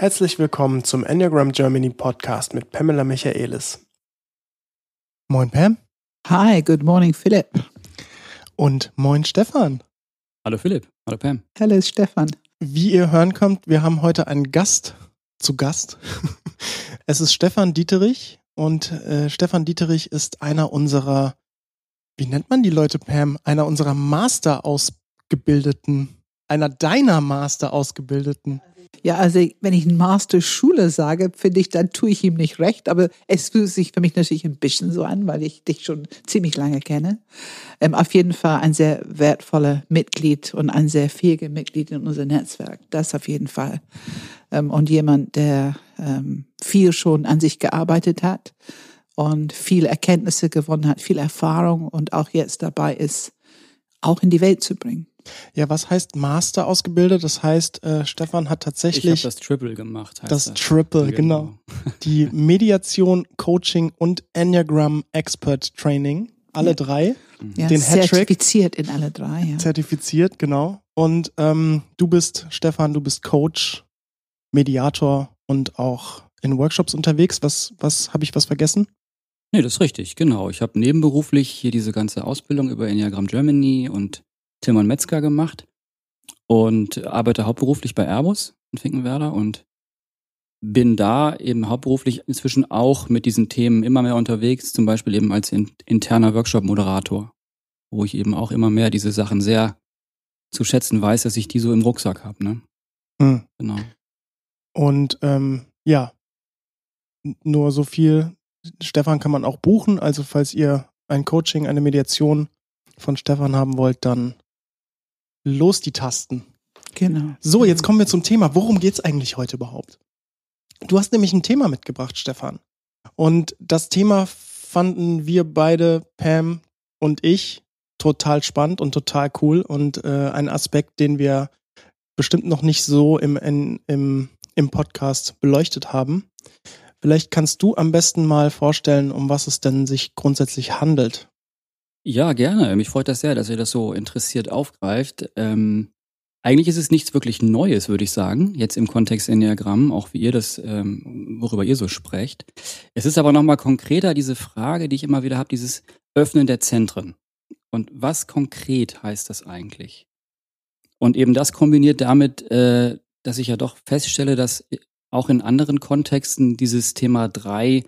Herzlich willkommen zum Enneagram Germany Podcast mit Pamela Michaelis. Moin Pam. Hi, good morning Philipp. Und moin Stefan. Hallo Philipp, hallo Pam. Hallo Stefan. Wie ihr hören könnt, wir haben heute einen Gast zu Gast. es ist Stefan Dieterich und äh, Stefan Dieterich ist einer unserer, wie nennt man die Leute Pam, einer unserer Master ausgebildeten, einer deiner Master ausgebildeten ja, also wenn ich Master-Schule sage, finde ich, dann tue ich ihm nicht recht, aber es fühlt sich für mich natürlich ein bisschen so an, weil ich dich schon ziemlich lange kenne. Ähm, auf jeden Fall ein sehr wertvoller Mitglied und ein sehr fähiger Mitglied in unserem Netzwerk. Das auf jeden Fall. Ähm, und jemand, der ähm, viel schon an sich gearbeitet hat und viele Erkenntnisse gewonnen hat, viel Erfahrung und auch jetzt dabei ist, auch in die Welt zu bringen. Ja, was heißt Master ausgebildet? Das heißt, äh, Stefan hat tatsächlich. Ich habe das Triple gemacht. das, das Triple, genau. genau. Die Mediation, Coaching und Enneagram Expert Training. Alle ja. drei. Ja, den zertifiziert in alle drei. Ja. Zertifiziert, genau. Und ähm, du bist, Stefan, du bist Coach, Mediator und auch in Workshops unterwegs. Was, was habe ich was vergessen? Nee, das ist richtig, genau. Ich habe nebenberuflich hier diese ganze Ausbildung über Enneagram Germany und Tilman Metzger gemacht und arbeite hauptberuflich bei Airbus in Finkenwerder und bin da eben hauptberuflich inzwischen auch mit diesen Themen immer mehr unterwegs, zum Beispiel eben als interner Workshop-Moderator, wo ich eben auch immer mehr diese Sachen sehr zu schätzen weiß, dass ich die so im Rucksack habe. Ne? Mhm. Genau. Und ähm, ja, nur so viel. Stefan kann man auch buchen. Also falls ihr ein Coaching, eine Mediation von Stefan haben wollt, dann los die Tasten. Genau. So, jetzt kommen wir zum Thema. Worum geht's eigentlich heute überhaupt? Du hast nämlich ein Thema mitgebracht, Stefan. Und das Thema fanden wir beide, Pam und ich, total spannend und total cool und äh, ein Aspekt, den wir bestimmt noch nicht so im, in, im, im Podcast beleuchtet haben. Vielleicht kannst du am besten mal vorstellen, um was es denn sich grundsätzlich handelt. Ja, gerne. Mich freut das sehr, dass ihr das so interessiert aufgreift. Ähm, eigentlich ist es nichts wirklich Neues, würde ich sagen, jetzt im Kontext Enneagramm, auch wie ihr das, ähm, worüber ihr so sprecht. Es ist aber nochmal konkreter diese Frage, die ich immer wieder habe, dieses Öffnen der Zentren. Und was konkret heißt das eigentlich? Und eben das kombiniert damit, äh, dass ich ja doch feststelle, dass auch in anderen Kontexten dieses Thema drei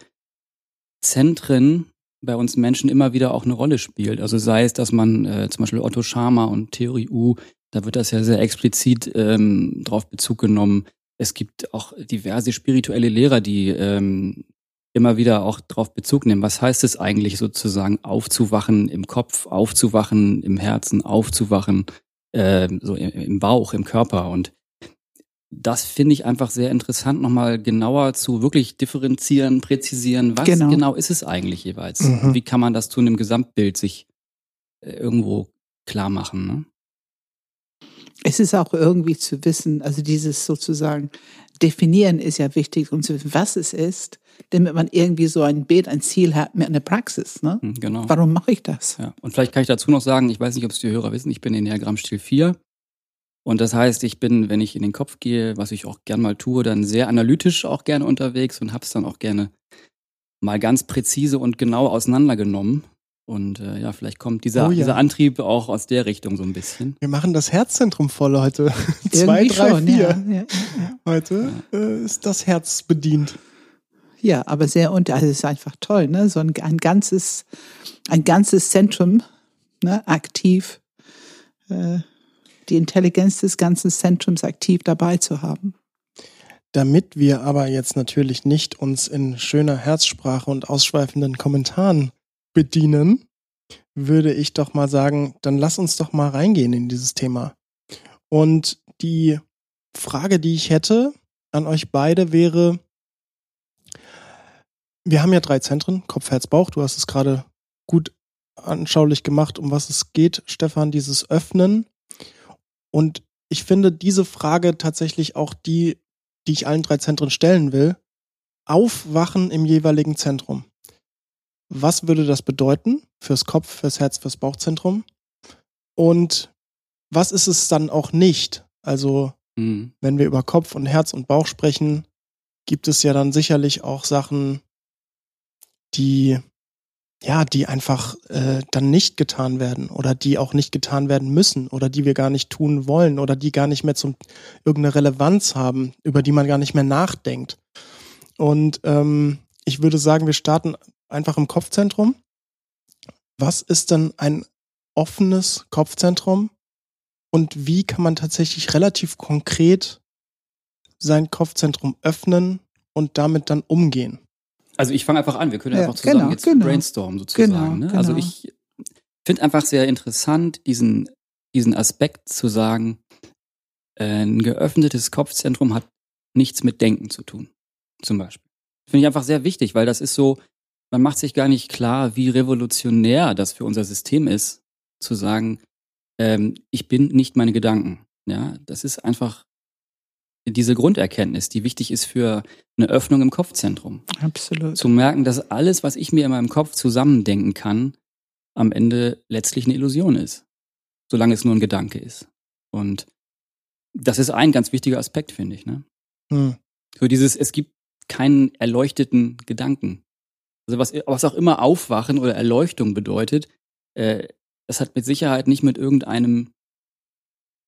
Zentren bei uns Menschen immer wieder auch eine Rolle spielt. Also sei es, dass man äh, zum Beispiel Otto Schama und Theorie U, da wird das ja sehr explizit ähm, drauf Bezug genommen. Es gibt auch diverse spirituelle Lehrer, die ähm, immer wieder auch drauf Bezug nehmen. Was heißt es eigentlich sozusagen aufzuwachen im Kopf, aufzuwachen im Herzen, aufzuwachen äh, so im Bauch, im Körper und das finde ich einfach sehr interessant, nochmal genauer zu wirklich differenzieren, präzisieren, was genau, genau ist es eigentlich jeweils? Mhm. Wie kann man das zu einem Gesamtbild sich äh, irgendwo klar machen? Ne? Es ist auch irgendwie zu wissen, also dieses sozusagen definieren ist ja wichtig, um zu wissen, was es ist, damit man irgendwie so ein Bild, ein Ziel hat mit einer Praxis. Ne? Hm, genau. Warum mache ich das? Ja. Und vielleicht kann ich dazu noch sagen, ich weiß nicht, ob es die Hörer wissen, ich bin in Diagramm Stil 4 und das heißt, ich bin, wenn ich in den Kopf gehe, was ich auch gern mal tue, dann sehr analytisch auch gerne unterwegs und hab's dann auch gerne mal ganz präzise und genau auseinandergenommen. Und äh, ja, vielleicht kommt dieser, oh ja. dieser Antrieb auch aus der Richtung so ein bisschen. Wir machen das Herzzentrum voll heute. Zwei, drei, schon, vier. Ja, ja, heute äh, ist das Herz bedient. Ja, aber sehr unter, also es ist einfach toll, ne? So ein, ein ganzes, ein ganzes Zentrum, ne, aktiv. Äh, die Intelligenz des ganzen Zentrums aktiv dabei zu haben. Damit wir aber jetzt natürlich nicht uns in schöner Herzsprache und ausschweifenden Kommentaren bedienen, würde ich doch mal sagen, dann lass uns doch mal reingehen in dieses Thema. Und die Frage, die ich hätte an euch beide wäre, wir haben ja drei Zentren, Kopf, Herz, Bauch. Du hast es gerade gut anschaulich gemacht, um was es geht, Stefan, dieses Öffnen und ich finde diese Frage tatsächlich auch die, die ich allen drei Zentren stellen will. Aufwachen im jeweiligen Zentrum. Was würde das bedeuten fürs Kopf, fürs Herz, fürs Bauchzentrum? Und was ist es dann auch nicht? Also Mhm. Wenn wir über Kopf und Herz und Bauch sprechen, gibt es ja dann sicherlich auch Sachen, die ja, die einfach äh, dann nicht getan werden oder die auch nicht getan werden müssen oder die wir gar nicht tun wollen oder die gar nicht mehr zum irgendeine Relevanz haben, über die man gar nicht mehr nachdenkt. Und ähm, ich würde sagen, wir starten einfach im Kopfzentrum. Was ist denn ein offenes Kopfzentrum und wie kann man tatsächlich relativ konkret sein Kopfzentrum öffnen und damit dann umgehen? Also ich fange einfach an, wir können Ja, einfach zusammen genau, jetzt genau. brainstormen sozusagen. Genau, ne? Also genau. ich finde einfach sehr interessant, diesen, diesen Aspekt zu sagen, äh, ein geöffnetes Kopfzentrum hat nichts mit Denken zu tun, zum Beispiel. Finde ich einfach sehr wichtig, weil das ist so, man macht sich gar nicht klar, wie revolutionär das für unser System ist, zu sagen, ähm, ich bin nicht meine Gedanken. Ja, das ist einfach diese Grunderkenntnis, die wichtig ist für eine Öffnung im Kopfzentrum Absolut. zu merken, dass alles, was ich mir in meinem Kopf zusammendenken kann, am Ende letztlich eine Illusion ist. Solange es nur ein Gedanke ist. Und das ist ein ganz wichtiger Aspekt, finde ich. Ne? Hm. So dieses, es gibt keinen erleuchteten Gedanken. Also was, was auch immer Aufwachen oder Erleuchtung bedeutet, äh, das hat mit Sicherheit nicht mit irgendeinem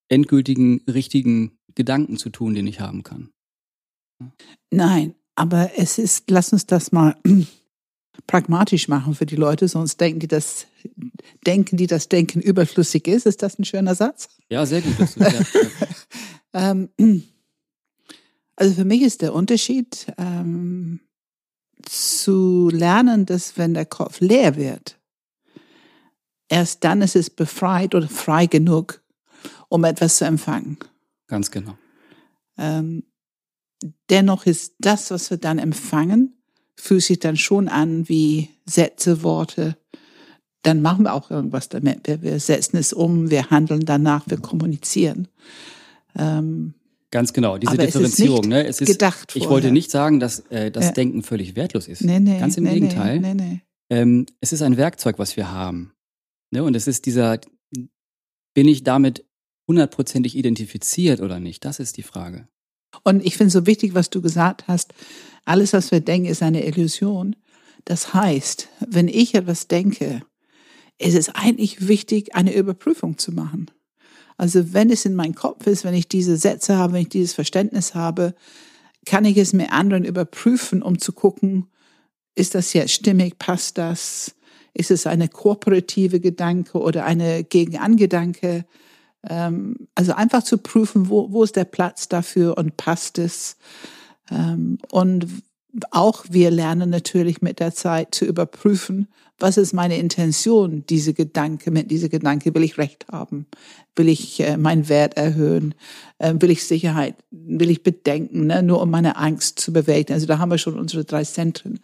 endgültigen, richtigen Gedanken zu tun, den ich haben kann. Nein, aber es ist, lass uns das mal pragmatisch machen für die Leute, sonst denken die, dass denken die, dass Denken überflüssig ist. Ist das ein schöner Satz? Ja, sehr gut. Ja, ja. Ähm, also für mich ist der Unterschied ähm, zu lernen, dass wenn der Kopf leer wird, erst dann ist es befreit oder frei genug, um etwas zu empfangen. Ganz genau. Ähm, dennoch ist das, was wir dann empfangen, fühlt sich dann schon an wie Sätze, Worte. Dann machen wir auch irgendwas damit. Wir, wir setzen es um, wir handeln danach, wir kommunizieren. Ähm, Ganz genau, diese Aber es ist Differenzierung. ne? es ist, gedacht ich vorher. wollte nicht sagen, dass äh, das Ja. Denken völlig wertlos ist. nee, nee, Ganz im nee, Gegenteil. Nee, nee. Ähm, es ist ein Werkzeug, was wir haben. Ne? Und es ist dieser, bin ich damit hundertprozentig identifiziert oder nicht? Das ist die Frage. Und ich finde so wichtig, was du gesagt hast. Alles, was wir denken, ist eine Illusion. Das heißt, wenn ich etwas denke, ist es eigentlich wichtig, eine Überprüfung zu machen. Also wenn es in meinem Kopf ist, wenn ich diese Sätze habe, wenn ich dieses Verständnis habe, kann ich es mit anderen überprüfen, um zu gucken, ist das jetzt stimmig, passt das? Ist es eine kooperative Gedanke oder eine Gegenangedanke? Ähm, also einfach zu prüfen, wo, wo ist der Platz dafür und passt es? Ähm, und auch wir lernen natürlich mit der Zeit zu überprüfen, was ist meine Intention, diese Gedanke, mit dieser Gedanke will ich Recht haben, will ich äh, meinen Wert erhöhen, äh, will ich Sicherheit, will ich bedenken, ne, nur um meine Angst zu bewältigen. Also da haben wir schon unsere drei Zentren.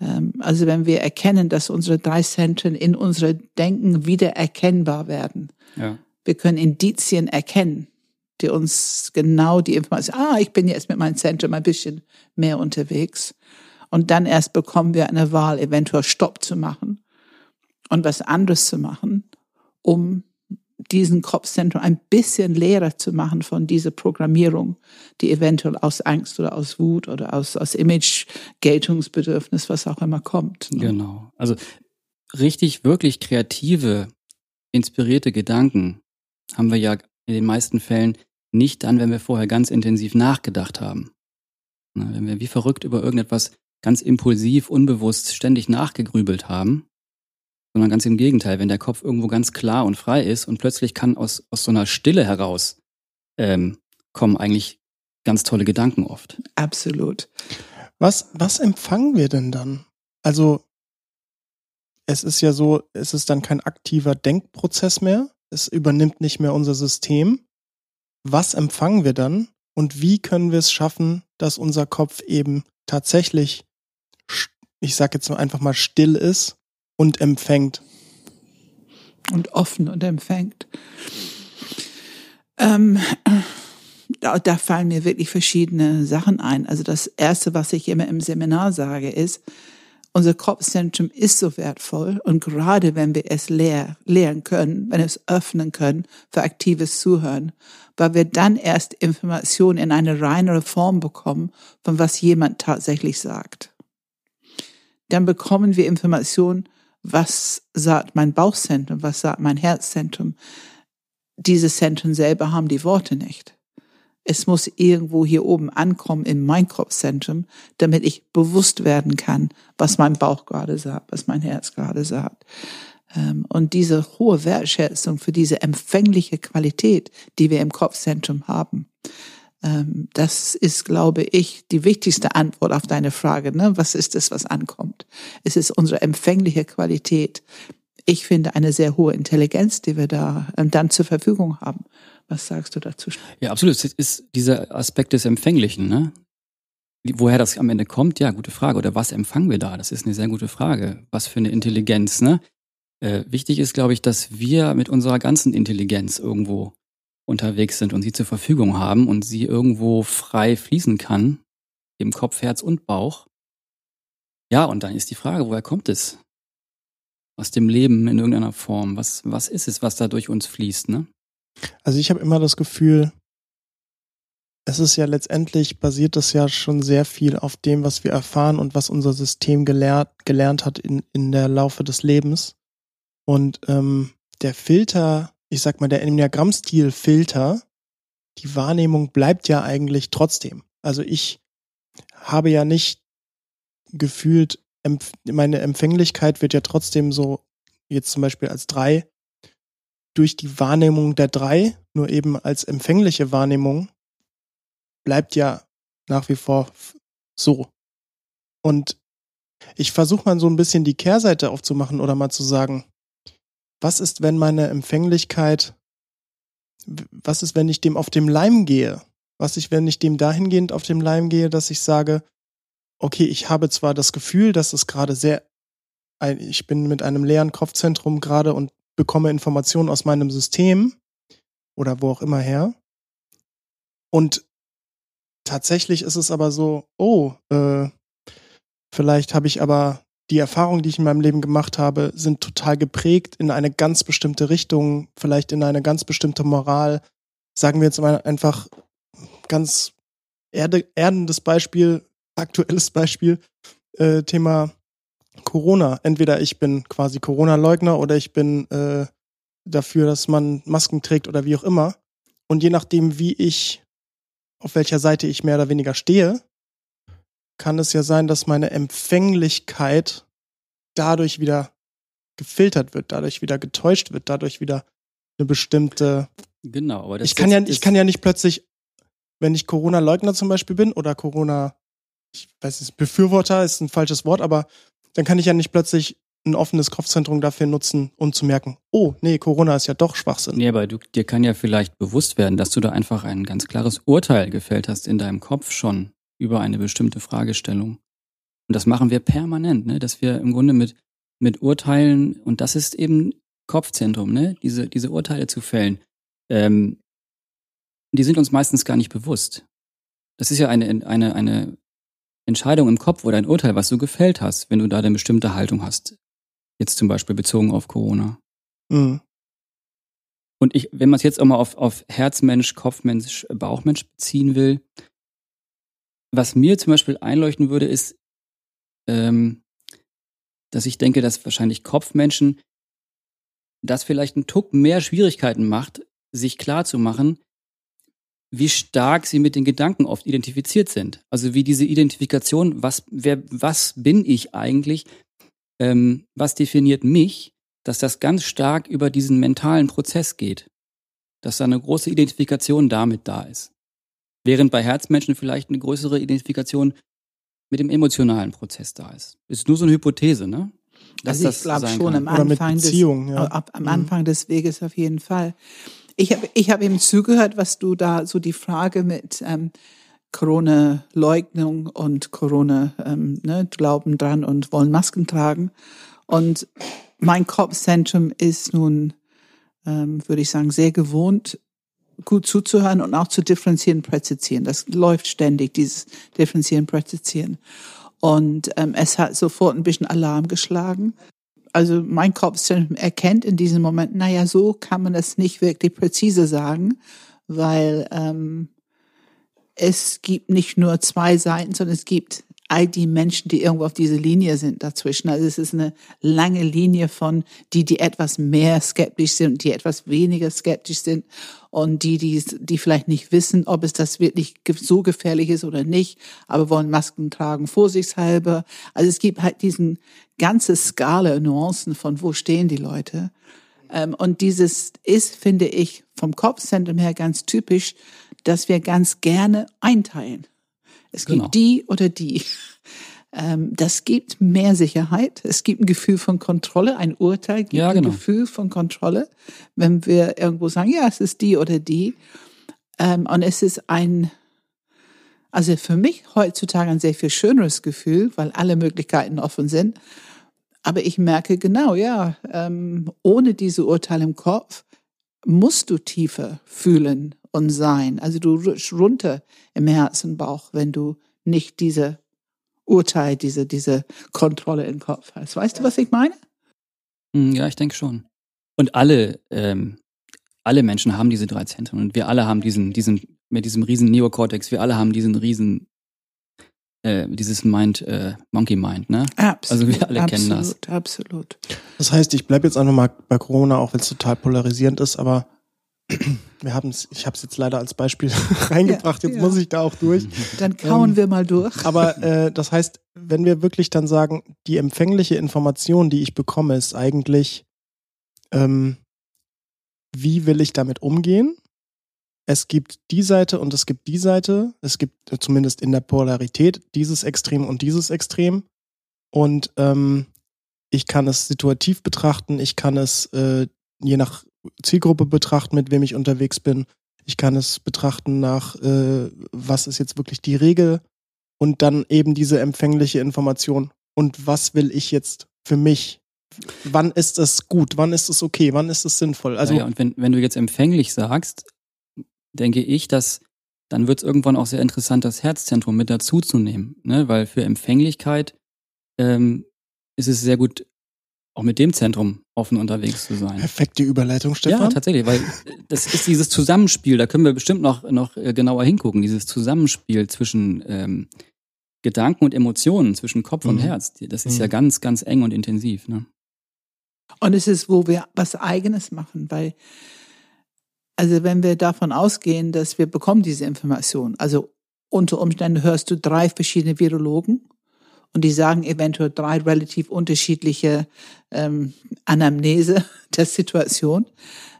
Ähm, also wenn wir erkennen, dass unsere drei Zentren in unsere Denken wieder erkennbar werden, Ja. Wir können Indizien erkennen, die uns genau die Information, ah, ich bin jetzt mit meinem Zentrum ein bisschen mehr unterwegs. Und dann erst bekommen wir eine Wahl, eventuell Stopp zu machen und was anderes zu machen, um diesen Kopfzentrum ein bisschen leerer zu machen von dieser Programmierung, die eventuell aus Angst oder aus Wut oder aus, aus Image, Geltungsbedürfnis, was auch immer kommt. ne? Genau. Also richtig, wirklich kreative, inspirierte Gedanken haben wir ja in den meisten Fällen nicht dann, wenn wir vorher ganz intensiv nachgedacht haben. Wenn wir wie verrückt über irgendetwas ganz impulsiv, unbewusst ständig nachgegrübelt haben, sondern ganz im Gegenteil, wenn der Kopf irgendwo ganz klar und frei ist und plötzlich kann aus, aus so einer Stille heraus ähm, kommen eigentlich ganz tolle Gedanken oft. Absolut. Was, was empfangen wir denn dann? Also, es ist ja so, es ist dann kein aktiver Denkprozess mehr. Es übernimmt nicht mehr unser System. Was empfangen wir dann? Und wie können wir es schaffen, dass unser Kopf eben tatsächlich, ich sag jetzt einfach mal still ist und empfängt? und offen und empfängt. Ähm, da, da fallen mir wirklich verschiedene Sachen ein. Also das Erste, was ich immer im Seminar sage, ist, unser Kopfzentrum ist so wertvoll und gerade wenn wir es leer, lehren können, wenn wir es öffnen können für aktives Zuhören, weil wir dann erst Informationen in eine reinere Form bekommen, von was jemand tatsächlich sagt. Dann bekommen wir Informationen, was sagt mein Bauchzentrum, was sagt mein Herzzentrum. Diese Zentren selber haben die Worte nicht. Es muss irgendwo hier oben ankommen in mein Kopfzentrum, damit ich bewusst werden kann, was mein Bauch gerade sagt, was mein Herz gerade sagt. Ähm, und diese hohe Wertschätzung für diese empfängliche Qualität, die wir im Kopfzentrum haben, ähm, das ist, glaube ich, die wichtigste Antwort auf deine Frage. Ne? Was ist es, was ankommt? Es ist unsere empfängliche Qualität. Ich finde eine sehr hohe Intelligenz, die wir da ähm, dann zur Verfügung haben. Was sagst du dazu? Ja, absolut. Es ist dieser Aspekt des Empfänglichen, ne? Woher das am Ende kommt, ja, gute Frage. Oder was empfangen wir da? Das ist eine sehr gute Frage. Was für eine Intelligenz, ne? Äh, wichtig ist, glaube ich, dass wir mit unserer ganzen Intelligenz irgendwo unterwegs sind und sie zur Verfügung haben und sie irgendwo frei fließen kann, im Kopf, Herz und Bauch. Ja, und dann ist die Frage, woher kommt es? Aus dem Leben in irgendeiner Form. Was, was ist es, was da durch uns fließt, ne? Also ich habe immer das Gefühl, es ist ja letztendlich basiert das ja schon sehr viel auf dem, was wir erfahren und was unser System gelehrt, gelernt hat in, in der Laufe des Lebens. Und ähm, der Filter, ich sag mal, der Enneagramm-Stil-Filter, die Wahrnehmung bleibt ja eigentlich trotzdem. Also ich habe ja nicht gefühlt, meine Empfänglichkeit wird ja trotzdem so, jetzt zum Beispiel als drei durch die Wahrnehmung der drei, nur eben als empfängliche Wahrnehmung, bleibt ja nach wie vor so. Und ich versuche mal so ein bisschen die Kehrseite aufzumachen oder mal zu sagen, was ist, wenn meine Empfänglichkeit, was ist, wenn ich dem auf dem Leim gehe? Was ist, wenn ich dem dahingehend auf dem Leim gehe, dass ich sage, okay, ich habe zwar das Gefühl, dass es gerade sehr, ich bin mit einem leeren Kopfzentrum gerade und bekomme Informationen aus meinem System oder wo auch immer her. Und tatsächlich ist es aber so, oh, äh, vielleicht habe ich aber die Erfahrungen, die ich in meinem Leben gemacht habe, sind total geprägt in eine ganz bestimmte Richtung, vielleicht in eine ganz bestimmte Moral. Sagen wir jetzt mal einfach ganz erde, erdendes Beispiel, aktuelles Beispiel, äh, Thema Corona. Entweder ich bin quasi Corona-Leugner oder ich bin äh, dafür, dass man Masken trägt oder wie auch immer. Und je nachdem, wie ich, auf welcher Seite ich mehr oder weniger stehe, kann es ja sein, dass meine Empfänglichkeit dadurch wieder gefiltert wird, dadurch wieder getäuscht wird, dadurch wieder eine bestimmte. Genau, aber das ich kann ja, ich kann ja nicht plötzlich, wenn ich Corona-Leugner zum Beispiel bin oder Corona, ich weiß nicht, Befürworter ist ein falsches Wort, aber dann kann ich ja nicht plötzlich ein offenes Kopfzentrum dafür nutzen, um zu merken, oh, nee, Corona ist ja doch Schwachsinn. Nee, aber du, dir kann ja vielleicht bewusst werden, dass du da einfach ein ganz klares Urteil gefällt hast in deinem Kopf schon über eine bestimmte Fragestellung. Und das machen wir permanent, ne? dass wir im Grunde mit, mit Urteilen, und das ist eben Kopfzentrum, ne? diese, diese Urteile zu fällen, ähm, die sind uns meistens gar nicht bewusst. Das ist ja eine, eine, eine Entscheidung im Kopf oder ein Urteil, was du gefällt hast, wenn du da eine bestimmte Haltung hast. Jetzt zum Beispiel bezogen auf Corona. Mhm. Und ich, wenn man es jetzt auch mal auf, auf Herzmensch, Kopfmensch, Bauchmensch beziehen will, was mir zum Beispiel einleuchten würde, ist, ähm, dass ich denke, dass wahrscheinlich Kopfmenschen das vielleicht einen Tuck mehr Schwierigkeiten macht, sich klar zu machen, wie stark sie mit den Gedanken oft identifiziert sind. Also wie diese Identifikation, was, wer, was bin ich eigentlich, ähm, was definiert mich, dass das ganz stark über diesen mentalen Prozess geht. Dass da eine große Identifikation damit da ist. Während bei Herzmenschen vielleicht eine größere Identifikation mit dem emotionalen Prozess da ist. Ist nur so eine Hypothese, ne? Dass also ich glaube schon am Anfang, des, ja. ab, am mhm. Anfang des Weges auf jeden Fall. Ich habe ich hab eben zugehört, was du da so die Frage mit ähm, Corona-Leugnung und Corona ähm, ne, dran und wollen Masken tragen. Und mein Kopfzentrum ist nun, ähm, würde ich sagen, sehr gewohnt, gut zuzuhören und auch zu differenzieren, präzisieren. Das läuft ständig, dieses Differenzieren, präzisieren. Und ähm, es hat sofort ein bisschen Alarm geschlagen. Also mein Kopfzentrum erkennt in diesem Moment, naja, so kann man es nicht wirklich präzise sagen, weil ähm, es gibt nicht nur zwei Seiten, sondern es gibt all die Menschen, die irgendwo auf dieser Linie sind dazwischen. Also es ist eine lange Linie von die, die etwas mehr skeptisch sind die etwas weniger skeptisch sind und die, die, die vielleicht nicht wissen, ob es das wirklich so gefährlich ist oder nicht, aber wollen Masken tragen, vorsichtshalber. Also es gibt halt diesen ganze Skala Nuancen von wo stehen die Leute. Ähm, und dieses ist, finde ich, vom Kopfzentrum her ganz typisch, dass wir ganz gerne einteilen. Es gibt genau. die oder die. Ähm, das gibt mehr Sicherheit. Es gibt ein Gefühl von Kontrolle. Ein Urteil gibt ja, genau. ein Gefühl von Kontrolle, wenn wir irgendwo sagen, ja, es ist die oder die. Ähm, und es ist ein, also für mich heutzutage ein sehr viel schöneres Gefühl, weil alle Möglichkeiten offen sind. Aber ich merke genau, ja, ähm, ohne diese Urteile im Kopf musst du tiefer fühlen und sein. Also du rutschst runter im Herzen, Bauch, wenn du nicht diese Urteil, diese, diese Kontrolle im Kopf hast. Weißt du, was ich meine? Hm, ja, ich denke schon. Und alle, ähm, alle Menschen haben diese drei Zentren und wir alle haben diesen, diesen, mit diesem riesen Neokortex, wir alle haben diesen riesen, äh, dieses Mind, äh, Monkey Mind, ne? Absolut, also wir alle absolut, kennen das. Absolut. Das heißt, ich bleibe jetzt einfach mal bei Corona, auch wenn es total polarisierend ist, aber wir haben es, ich habe es jetzt leider als Beispiel reingebracht, jetzt ja. muss ich da auch durch. Dann kauen ähm, wir mal durch. Aber äh, das heißt, wenn wir wirklich dann sagen, die empfängliche Information, die ich bekomme, ist eigentlich, ähm, wie will ich damit umgehen? Es gibt die Seite und es gibt die Seite. Es gibt äh, zumindest in der Polarität dieses Extrem und dieses Extrem. Und ähm, ich kann es situativ betrachten, ich kann es äh, je nach Zielgruppe betrachten, mit wem ich unterwegs bin. Ich kann es betrachten nach, äh, was ist jetzt wirklich die Regel und dann eben diese empfängliche Information. Und was will ich jetzt für mich? Wann ist es gut? Wann ist es okay? Wann ist es sinnvoll? Also, ja, und wenn, wenn du jetzt empfänglich sagst, denke ich, dass dann wird es irgendwann auch sehr interessant, das Herzzentrum mit dazuzunehmen. Ne? Weil für Empfänglichkeit ähm, ist es sehr gut auch mit dem Zentrum offen unterwegs zu sein. Perfekte Überleitung, Stefan. Ja, tatsächlich, weil das ist dieses Zusammenspiel, da können wir bestimmt noch, noch äh, genauer hingucken, dieses Zusammenspiel zwischen ähm, Gedanken und Emotionen, zwischen Kopf mhm. und Herz. Das ist mhm. ja ganz, ganz eng und intensiv. Ne? Und es ist, wo wir was Eigenes machen, weil, also wenn wir davon ausgehen, dass wir bekommen diese Information, also unter Umständen hörst du drei verschiedene Virologen und die sagen eventuell drei relativ unterschiedliche ähm, Anamnese der Situation.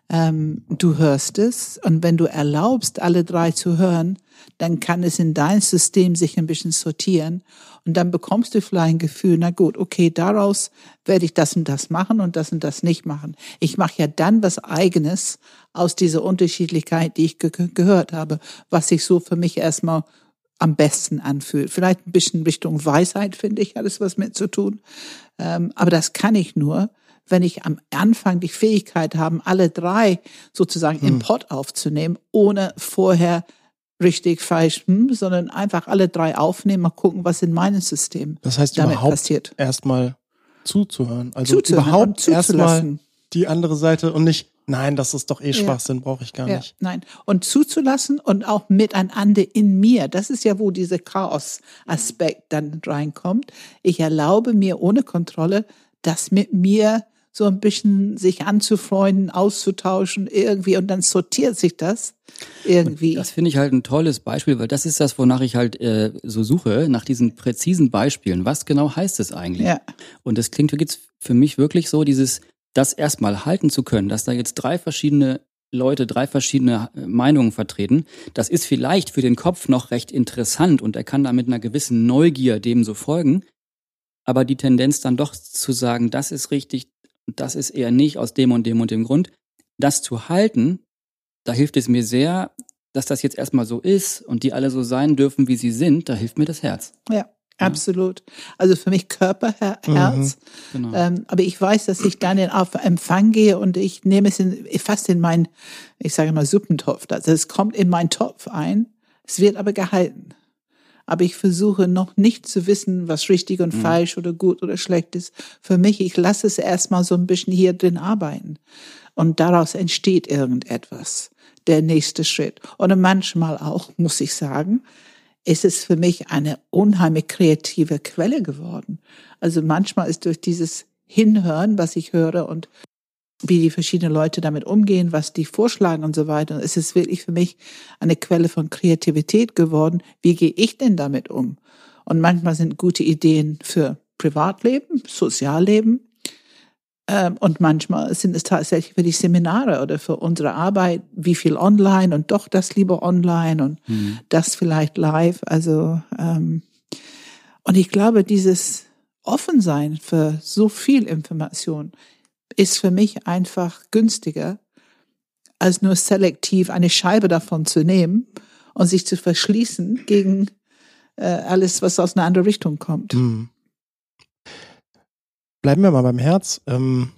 Ähm, du hörst es und wenn du erlaubst, alle drei zu hören, dann kann es in dein System sich ein bisschen sortieren und dann bekommst du vielleicht ein Gefühl, na gut, okay, daraus werde ich das und das machen und das und das nicht machen. Ich mache ja dann was eigenes aus dieser Unterschiedlichkeit, die ich ge gehört habe, was sich so für mich erstmal am besten anfühlt. Vielleicht ein bisschen Richtung Weisheit, finde ich, hat es was mit zu tun. Ähm, aber das kann ich nur, wenn ich am Anfang die Fähigkeit habe, alle drei sozusagen hm. im Pot aufzunehmen, ohne vorher richtig falsch, hm, sondern einfach alle drei aufnehmen, mal gucken, was in meinem System das heißt, damit überhaupt passiert. Erstmal zuzuhören. Also zuzuhören überhaupt erstmal die andere Seite und nicht Nein, das ist doch eh Schwachsinn, ja. brauche ich gar ja, nicht. Nein, und zuzulassen und auch miteinander in mir, das ist ja, wo dieser Chaos-Aspekt dann reinkommt. Ich erlaube mir ohne Kontrolle, das mit mir so ein bisschen sich anzufreunden, auszutauschen irgendwie und dann sortiert sich das irgendwie. Und das finde ich halt ein tolles Beispiel, weil das ist das, wonach ich halt äh, so suche, nach diesen präzisen Beispielen. Was genau heißt es eigentlich? Ja. Und das klingt jetzt für mich wirklich so, dieses das erstmal halten zu können, dass da jetzt drei verschiedene Leute drei verschiedene äh, Meinungen vertreten, das ist vielleicht für den Kopf noch recht interessant und er kann da mit einer gewissen Neugier dem so folgen. Aber die Tendenz dann doch zu sagen, das ist richtig, das ist eher nicht aus dem und dem und dem Grund, das zu halten, da hilft es mir sehr, dass das jetzt erstmal so ist und die alle so sein dürfen, wie sie sind, da hilft mir das Herz. Ja. Absolut. Also für mich Körper, Her mhm. Herz. Mhm, genau. ähm, aber ich weiß, dass ich dann auf Empfang gehe und ich nehme es in, fast in meinen, ich sage mal, Suppentopf. Also es kommt in meinen Topf ein, es wird aber gehalten. aber ich versuche noch nicht zu wissen, was richtig und Mhm. falsch oder gut oder schlecht ist. Für mich, ich lasse es erstmal so ein bisschen hier drin arbeiten. Und daraus entsteht irgendetwas, der nächste Schritt. Oder manchmal auch, muss ich sagen, ist es für mich eine unheimlich kreative Quelle geworden. Also manchmal ist durch dieses Hinhören, was ich höre und wie die verschiedenen Leute damit umgehen, was die vorschlagen und so weiter. Es ist wirklich für mich eine Quelle von Kreativität geworden. Wie gehe ich denn damit um? Und manchmal sind gute Ideen für Privatleben, Sozialleben. Ähm, und manchmal sind es tatsächlich für die Seminare oder für unsere Arbeit, wie viel online und doch das lieber online und Mhm. das vielleicht live. Also ähm, und ich glaube, dieses Offensein für so viel Information ist für mich einfach günstiger, als nur selektiv eine Scheibe davon zu nehmen und sich zu verschließen gegen äh, alles, was aus einer anderen Richtung kommt. Hm. Bleiben wir mal beim Herz. Ähm,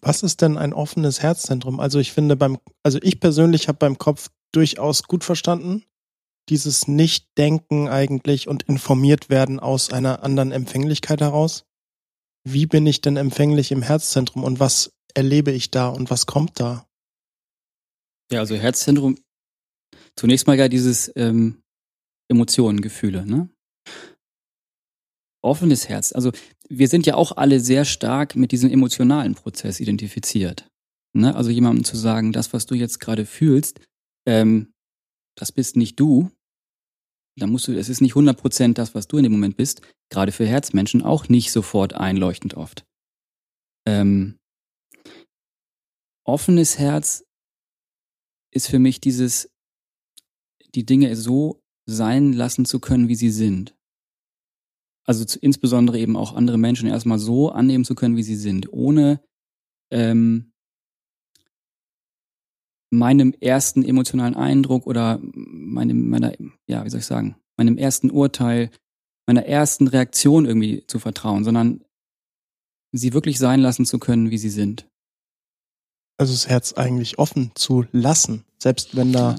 was ist denn ein offenes Herzzentrum? Also ich finde beim, also ich persönlich habe beim Kopf durchaus gut verstanden, dieses Nicht-Denken eigentlich und informiert werden aus einer anderen Empfänglichkeit heraus. Wie bin ich denn empfänglich im Herzzentrum und was erlebe ich da und was kommt da? Ja, also Herzzentrum, zunächst mal ja dieses ähm, Emotionen, Gefühle, ne? Offenes Herz. Also wir sind ja auch alle sehr stark mit diesem emotionalen Prozess identifiziert. Ne? Also jemandem zu sagen, das, was du jetzt gerade fühlst, ähm, das bist nicht du. Dann musst du, es ist nicht 100% das, was du in dem Moment bist. Gerade für Herzmenschen auch nicht sofort einleuchtend oft. Ähm, offenes Herz ist für mich dieses, die Dinge so sein lassen zu können, wie sie sind. Also zu, insbesondere eben auch andere Menschen erstmal so annehmen zu können, wie sie sind, ohne ähm, meinem ersten emotionalen Eindruck oder meinem, meiner, ja, wie soll ich sagen, meinem ersten Urteil, meiner ersten Reaktion irgendwie zu vertrauen, sondern sie wirklich sein lassen zu können, wie sie sind. Also das Herz eigentlich offen zu lassen, selbst wenn da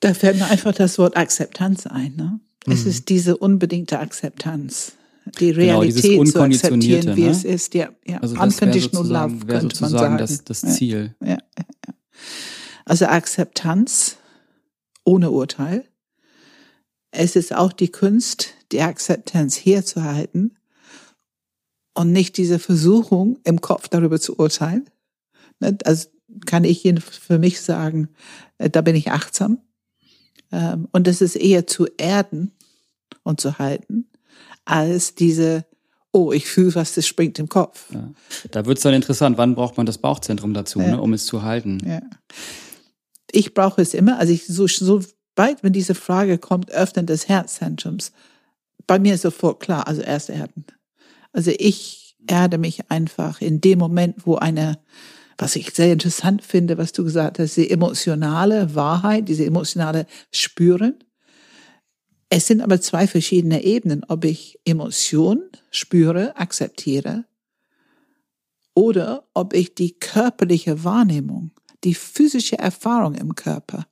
Da fällt mir einfach das Wort Akzeptanz ein. Ne? Es Mhm. ist diese unbedingte Akzeptanz. Die Genau, Realität zu akzeptieren, wie ne? es ist. Ja, ja. Also Unconditional Love könnte man sagen. das, das. Ziel. Ja, ja, ja. Also Akzeptanz ohne Urteil. Es ist auch die Kunst, die Akzeptanz herzuhalten und nicht diese Versuchung im Kopf darüber zu urteilen. Ne, Also kann ich für mich sagen, äh, da bin ich achtsam. Ähm, Und es ist eher zu erden und zu halten, als diese, oh, ich fühle was, das springt im Kopf. Ja. Da wird's dann interessant, wann braucht man das Bauchzentrum dazu, Ja. ne, um es zu halten. Ja. Ich brauche es immer, also ich so, so weit, wenn diese Frage kommt, Öffnen des Herzzentrums, bei mir ist sofort klar, also erst erden. Also ich erde mich einfach in dem Moment, wo eine, was ich sehr interessant finde, was du gesagt hast, die emotionale Wahrheit, diese emotionale Spüren. Es sind aber zwei verschiedene Ebenen, ob ich Emotion spüre, akzeptiere, oder ob ich die körperliche Wahrnehmung, die physische Erfahrung im Körper,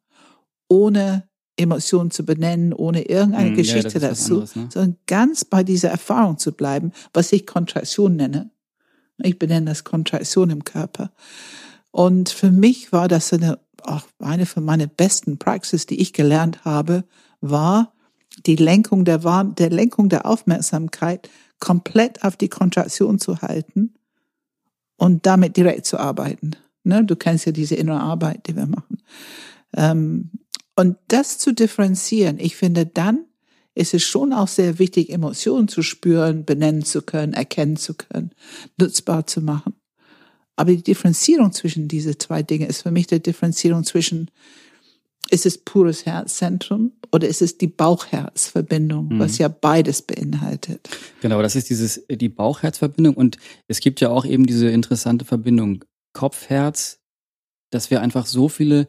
ohne Emotionen zu benennen, ohne irgendeine Hm, ja, Geschichte was dazu, anderes, ne? sondern ganz bei dieser Erfahrung zu bleiben, was ich Kontraktion nenne. Ich benenne das Kontraktion im Körper. Und für mich war das eine, auch eine von meinen besten Praxis, die ich gelernt habe, war die Lenkung der, der Lenkung der Aufmerksamkeit komplett auf die Kontraktion zu halten und damit direkt zu arbeiten. Ne? Du kennst ja diese innere Arbeit, die wir machen. Ähm, und das zu differenzieren, ich finde, dann ist es schon auch sehr wichtig, Emotionen zu spüren, benennen zu können, erkennen zu können, nutzbar zu machen. Aber die Differenzierung zwischen diese zwei Dinge ist für mich die Differenzierung zwischen, ist es pures Herzzentrum oder ist es die Bauchherzverbindung, Mhm. was ja beides beinhaltet. Genau, das ist dieses, die Bauch-Herz-Verbindung und es gibt ja auch eben diese interessante Verbindung Kopf-Herz, dass wir einfach so viele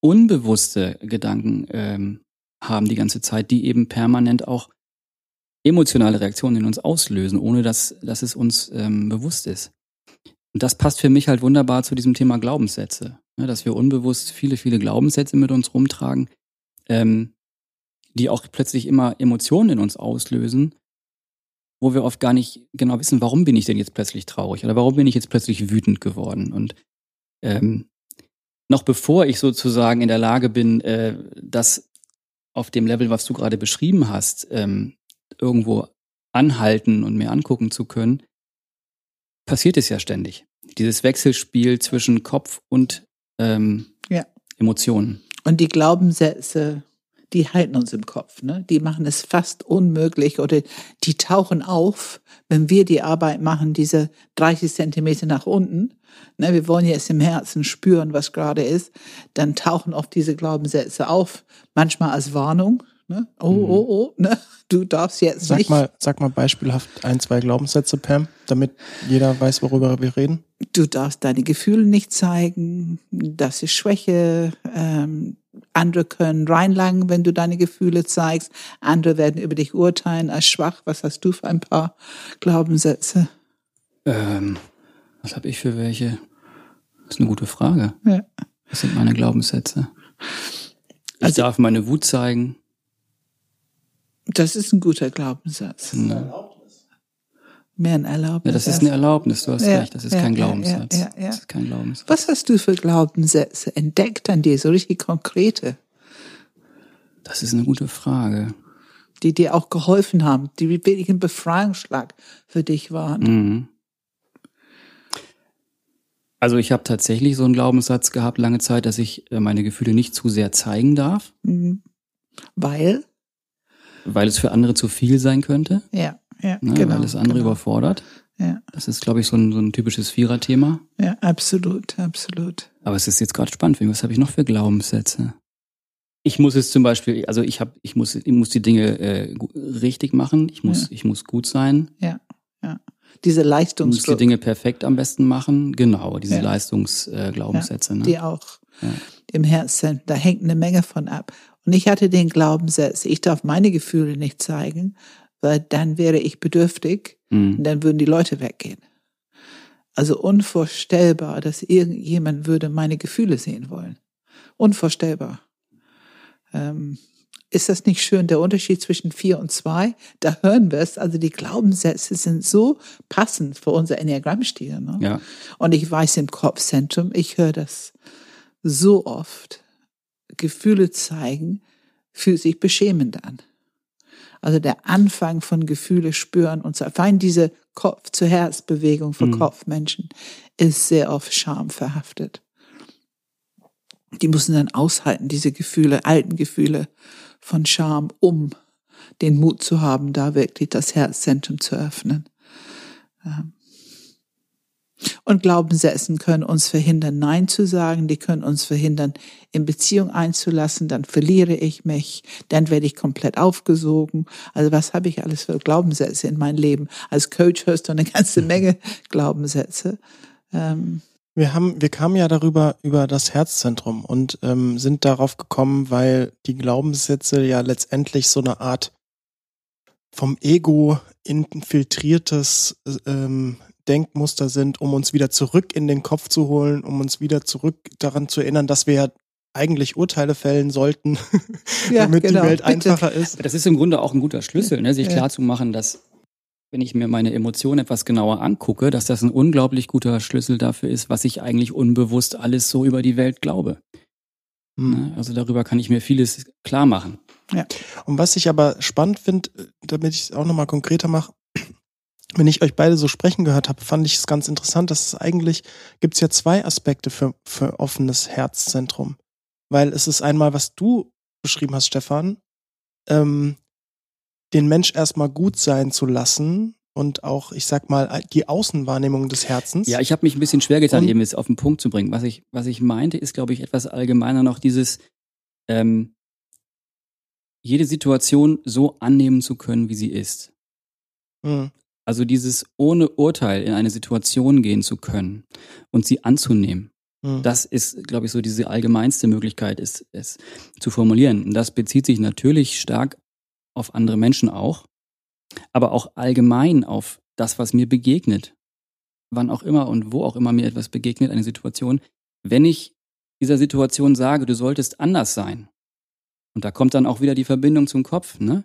unbewusste Gedanken ähm, haben die ganze Zeit, die eben permanent auch emotionale Reaktionen in uns auslösen, ohne dass, dass es uns ähm, bewusst ist. Und das passt für mich halt wunderbar zu diesem Thema Glaubenssätze, ne, dass wir unbewusst viele, viele Glaubenssätze mit uns rumtragen, ähm, die auch plötzlich immer Emotionen in uns auslösen, wo wir oft gar nicht genau wissen, warum bin ich denn jetzt plötzlich traurig oder warum bin ich jetzt plötzlich wütend geworden. Und ähm, noch bevor ich sozusagen in der Lage bin, äh, das auf dem Level, was du gerade beschrieben hast, ähm, irgendwo anhalten und mir angucken zu können, passiert es ja ständig. Dieses Wechselspiel zwischen Kopf und ähm, Ja. Emotionen. Und die Glaubenssätze, die halten uns im Kopf, ne? Die machen es fast unmöglich oder die tauchen auf, wenn wir die Arbeit machen, diese 30 Zentimeter nach unten. Ne? Wir wollen jetzt im Herzen spüren, was gerade ist. Dann tauchen oft diese Glaubenssätze auf, manchmal als Warnung. Ne? Oh, Mhm. oh, oh, ne? Du darfst jetzt Sag nicht. mal, sag mal beispielhaft ein, zwei Glaubenssätze, Pam, damit jeder weiß, worüber wir reden. du darfst deine Gefühle nicht zeigen, das ist Schwäche. Ähm, andere können reinlangen, wenn du deine Gefühle zeigst. Andere werden über dich urteilen als schwach. Was hast du für ein paar Glaubenssätze? Ähm, was habe ich für welche? Das ist eine gute Frage. Ja. Was sind meine Glaubenssätze? Ich Also- darf meine Wut zeigen. Das ist ein guter Glaubenssatz. Ne? Mehr ein Erlaubnis. Ja, das ist eine Erlaubnis, du hast Ja, recht, das ist ja, kein Glaubenssatz. ja, ja, ja. Das ist kein Glaubenssatz. Was hast du für Glaubenssätze entdeckt an dir, so richtig konkrete, Das ist eine gute Frage. die dir auch geholfen haben, die wirklich ein Befreiungsschlag für dich waren? Mhm. Also ich habe tatsächlich so einen Glaubenssatz gehabt lange Zeit, dass ich äh, meine Gefühle nicht zu sehr zeigen darf, Mhm. Weil? weil es für andere zu viel sein könnte, Ja, ja, ne, genau. weil es andere genau. überfordert. Ja, Das ist, glaube ich, so ein, so ein typisches Vierer-Thema. ja, absolut, absolut. Aber es ist jetzt gerade spannend. Was habe ich noch für Glaubenssätze? Ich muss es zum Beispiel, also ich habe, ich muss, ich muss die Dinge äh, richtig machen. Ich muss, Ja. ich muss gut sein. Diese Ich muss die Dinge perfekt am besten machen. Genau, diese Ja. Leistungsglaubenssätze. Äh, Glaubenssätze, ne? die auch Ja. im Herzen, da hängt eine Menge von ab. Und ich hatte den Glaubenssatz, ich darf meine Gefühle nicht zeigen, weil dann wäre ich bedürftig Mhm. und dann würden die Leute weggehen. Also unvorstellbar, dass irgendjemand würde meine Gefühle sehen wollen. Unvorstellbar. Ähm, ist das nicht schön, der Unterschied zwischen vier und zwei? Da hören wir es. Also die Glaubenssätze sind so passend für unser Enneagrammstil. Ne? Ja. Und ich weiß im Kopfzentrum, ich höre das so oft. Gefühle zeigen fühlt sich beschämend an. Also der Anfang von Gefühle spüren und so. Allein diese Kopf-zu-Herz-Bewegung von Mhm. Kopfmenschen ist sehr oft Scham verhaftet. Die müssen dann aushalten, diese Gefühle, alten Gefühle von Scham, um den Mut zu haben, da wirklich das Herzzentrum zu öffnen. Ähm. Und Glaubenssätzen können uns verhindern, Nein zu sagen. Die können uns verhindern, in Beziehung einzulassen. Dann verliere ich mich. Dann werde ich komplett aufgesogen. Also was habe ich alles für Glaubenssätze in meinem Leben? Als Coach hörst du eine ganze Menge Glaubenssätze. Ähm, Wir haben, wir kamen ja darüber über das Herzzentrum und ähm, sind darauf gekommen, weil die Glaubenssätze ja letztendlich so eine Art vom Ego infiltriertes ähm, Denkmuster sind, um uns wieder zurück in den Kopf zu holen, um uns wieder zurück daran zu erinnern, dass wir ja eigentlich Urteile fällen sollten, Ja, damit genau, die Welt bitte. einfacher ist. Das ist im Grunde auch ein guter Schlüssel, ne? sich Ja. klar zu machen, dass wenn ich mir meine Emotionen etwas genauer angucke, dass das ein unglaublich guter Schlüssel dafür ist, was ich eigentlich unbewusst alles so über die Welt glaube. Hm. Ne? Also darüber kann ich mir vieles klar machen. Und was ich aber spannend finde, damit ich es auch nochmal konkreter mache, wenn ich euch beide so sprechen gehört habe, fand ich es ganz interessant, dass es eigentlich, gibt es ja zwei Aspekte für, für offenes Herzzentrum. Weil es ist einmal, was du beschrieben hast, Stefan, ähm, den Mensch erstmal gut sein zu lassen und auch, ich sag mal, die Außenwahrnehmung des Herzens. Ja, ich habe mich ein bisschen schwer getan, Und- eben jetzt auf den Punkt zu bringen. Was ich, was ich meinte, ist, glaube ich, etwas allgemeiner noch dieses, ähm, jede Situation so annehmen zu können, wie sie ist. Hm. Also dieses ohne Urteil in eine Situation gehen zu können und sie anzunehmen. Hm. Das ist, glaube ich, so diese allgemeinste Möglichkeit, ist, es zu formulieren. Und das bezieht sich natürlich stark auf andere Menschen auch, aber auch allgemein auf das, was mir begegnet. Wann auch immer und wo auch immer mir etwas begegnet, eine Situation. Wenn ich dieser Situation sage, du solltest anders sein, Und da kommt dann auch wieder die Verbindung zum Kopf, ne?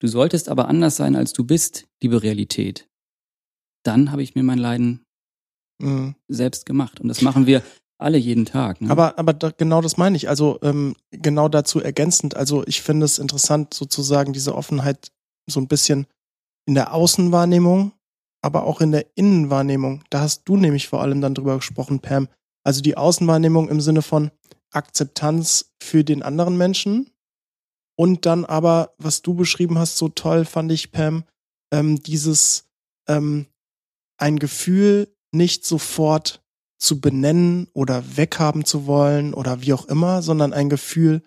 Du solltest aber anders sein, als du bist, liebe Realität. Dann habe ich mir mein Leiden Mhm. selbst gemacht. Und das machen wir alle jeden Tag. Ne? Aber, aber da, genau das meine ich. Also ähm, genau dazu ergänzend. Also ich finde es interessant, sozusagen diese Offenheit so ein bisschen in der Außenwahrnehmung, aber auch in der Innenwahrnehmung. Da hast du nämlich vor allem dann drüber gesprochen, Pam. Also die Außenwahrnehmung im Sinne von Akzeptanz für den anderen Menschen und dann aber, was du beschrieben hast, so toll fand ich, Pam, ähm, dieses ähm, ein Gefühl nicht sofort zu benennen oder weghaben zu wollen oder wie auch immer, sondern ein Gefühl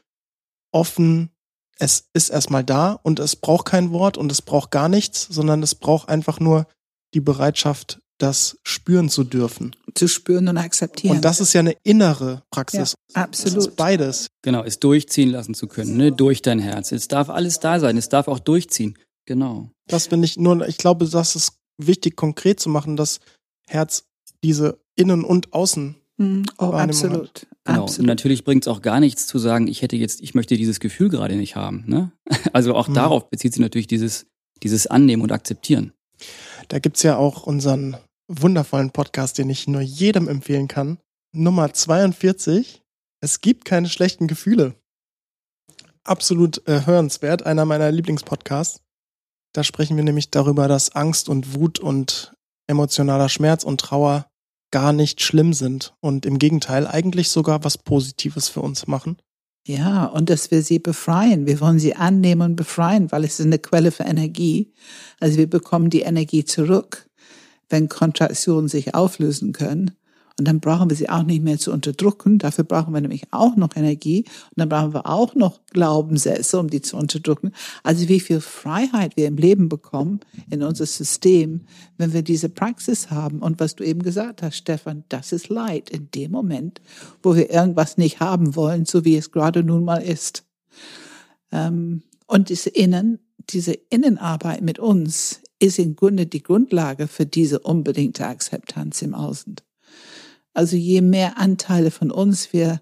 offen, es ist erstmal da und es braucht kein Wort und es braucht gar nichts, sondern es braucht einfach nur die Bereitschaft, das spüren zu dürfen. Zu spüren und akzeptieren. Und das ist ja eine innere Praxis. Ja, Das ist absolut. beides. Genau, es durchziehen lassen zu können, ne? durch dein Herz. Es darf alles da sein, es darf auch durchziehen. Genau. Das finde ich nur, ich glaube, das ist wichtig, konkret zu machen, dass Herz diese Innen- und Außen. Mhm. Oh, absolut. Genau. Und Absolut. natürlich bringt es auch gar nichts zu sagen, ich hätte jetzt, ich möchte dieses Gefühl gerade nicht haben. Ne? Also auch Mhm. darauf bezieht sich natürlich dieses, dieses Annehmen und Akzeptieren. Da gibt's ja auch unseren wundervollen Podcast, den ich nur jedem empfehlen kann. Nummer 42. Es gibt keine schlechten Gefühle. Absolut äh, hörenswert, einer meiner Lieblingspodcasts. Da sprechen wir nämlich darüber, dass Angst und Wut und emotionaler Schmerz und Trauer gar nicht schlimm sind und im Gegenteil eigentlich sogar was Positives für uns machen. Ja, und dass wir sie befreien. Wir wollen sie annehmen und befreien, weil es ist eine Quelle für Energie. Also wir bekommen die Energie zurück, wenn Kontraktionen sich auflösen können. Und dann brauchen wir sie auch nicht mehr zu unterdrücken. Dafür brauchen wir nämlich auch noch Energie. Und dann brauchen wir auch noch Glaubenssätze, um die zu unterdrücken. Also wie viel Freiheit wir im Leben bekommen, in unser System, wenn wir diese Praxis haben. Und was du eben gesagt hast, Stefan, das ist Leid in dem Moment, wo wir irgendwas nicht haben wollen, so wie es gerade nun mal ist. Ähm, und diese Innen, diese Innenarbeit mit uns ist im Grunde die Grundlage für diese unbedingte Akzeptanz im Außen. Also je mehr Anteile von uns wir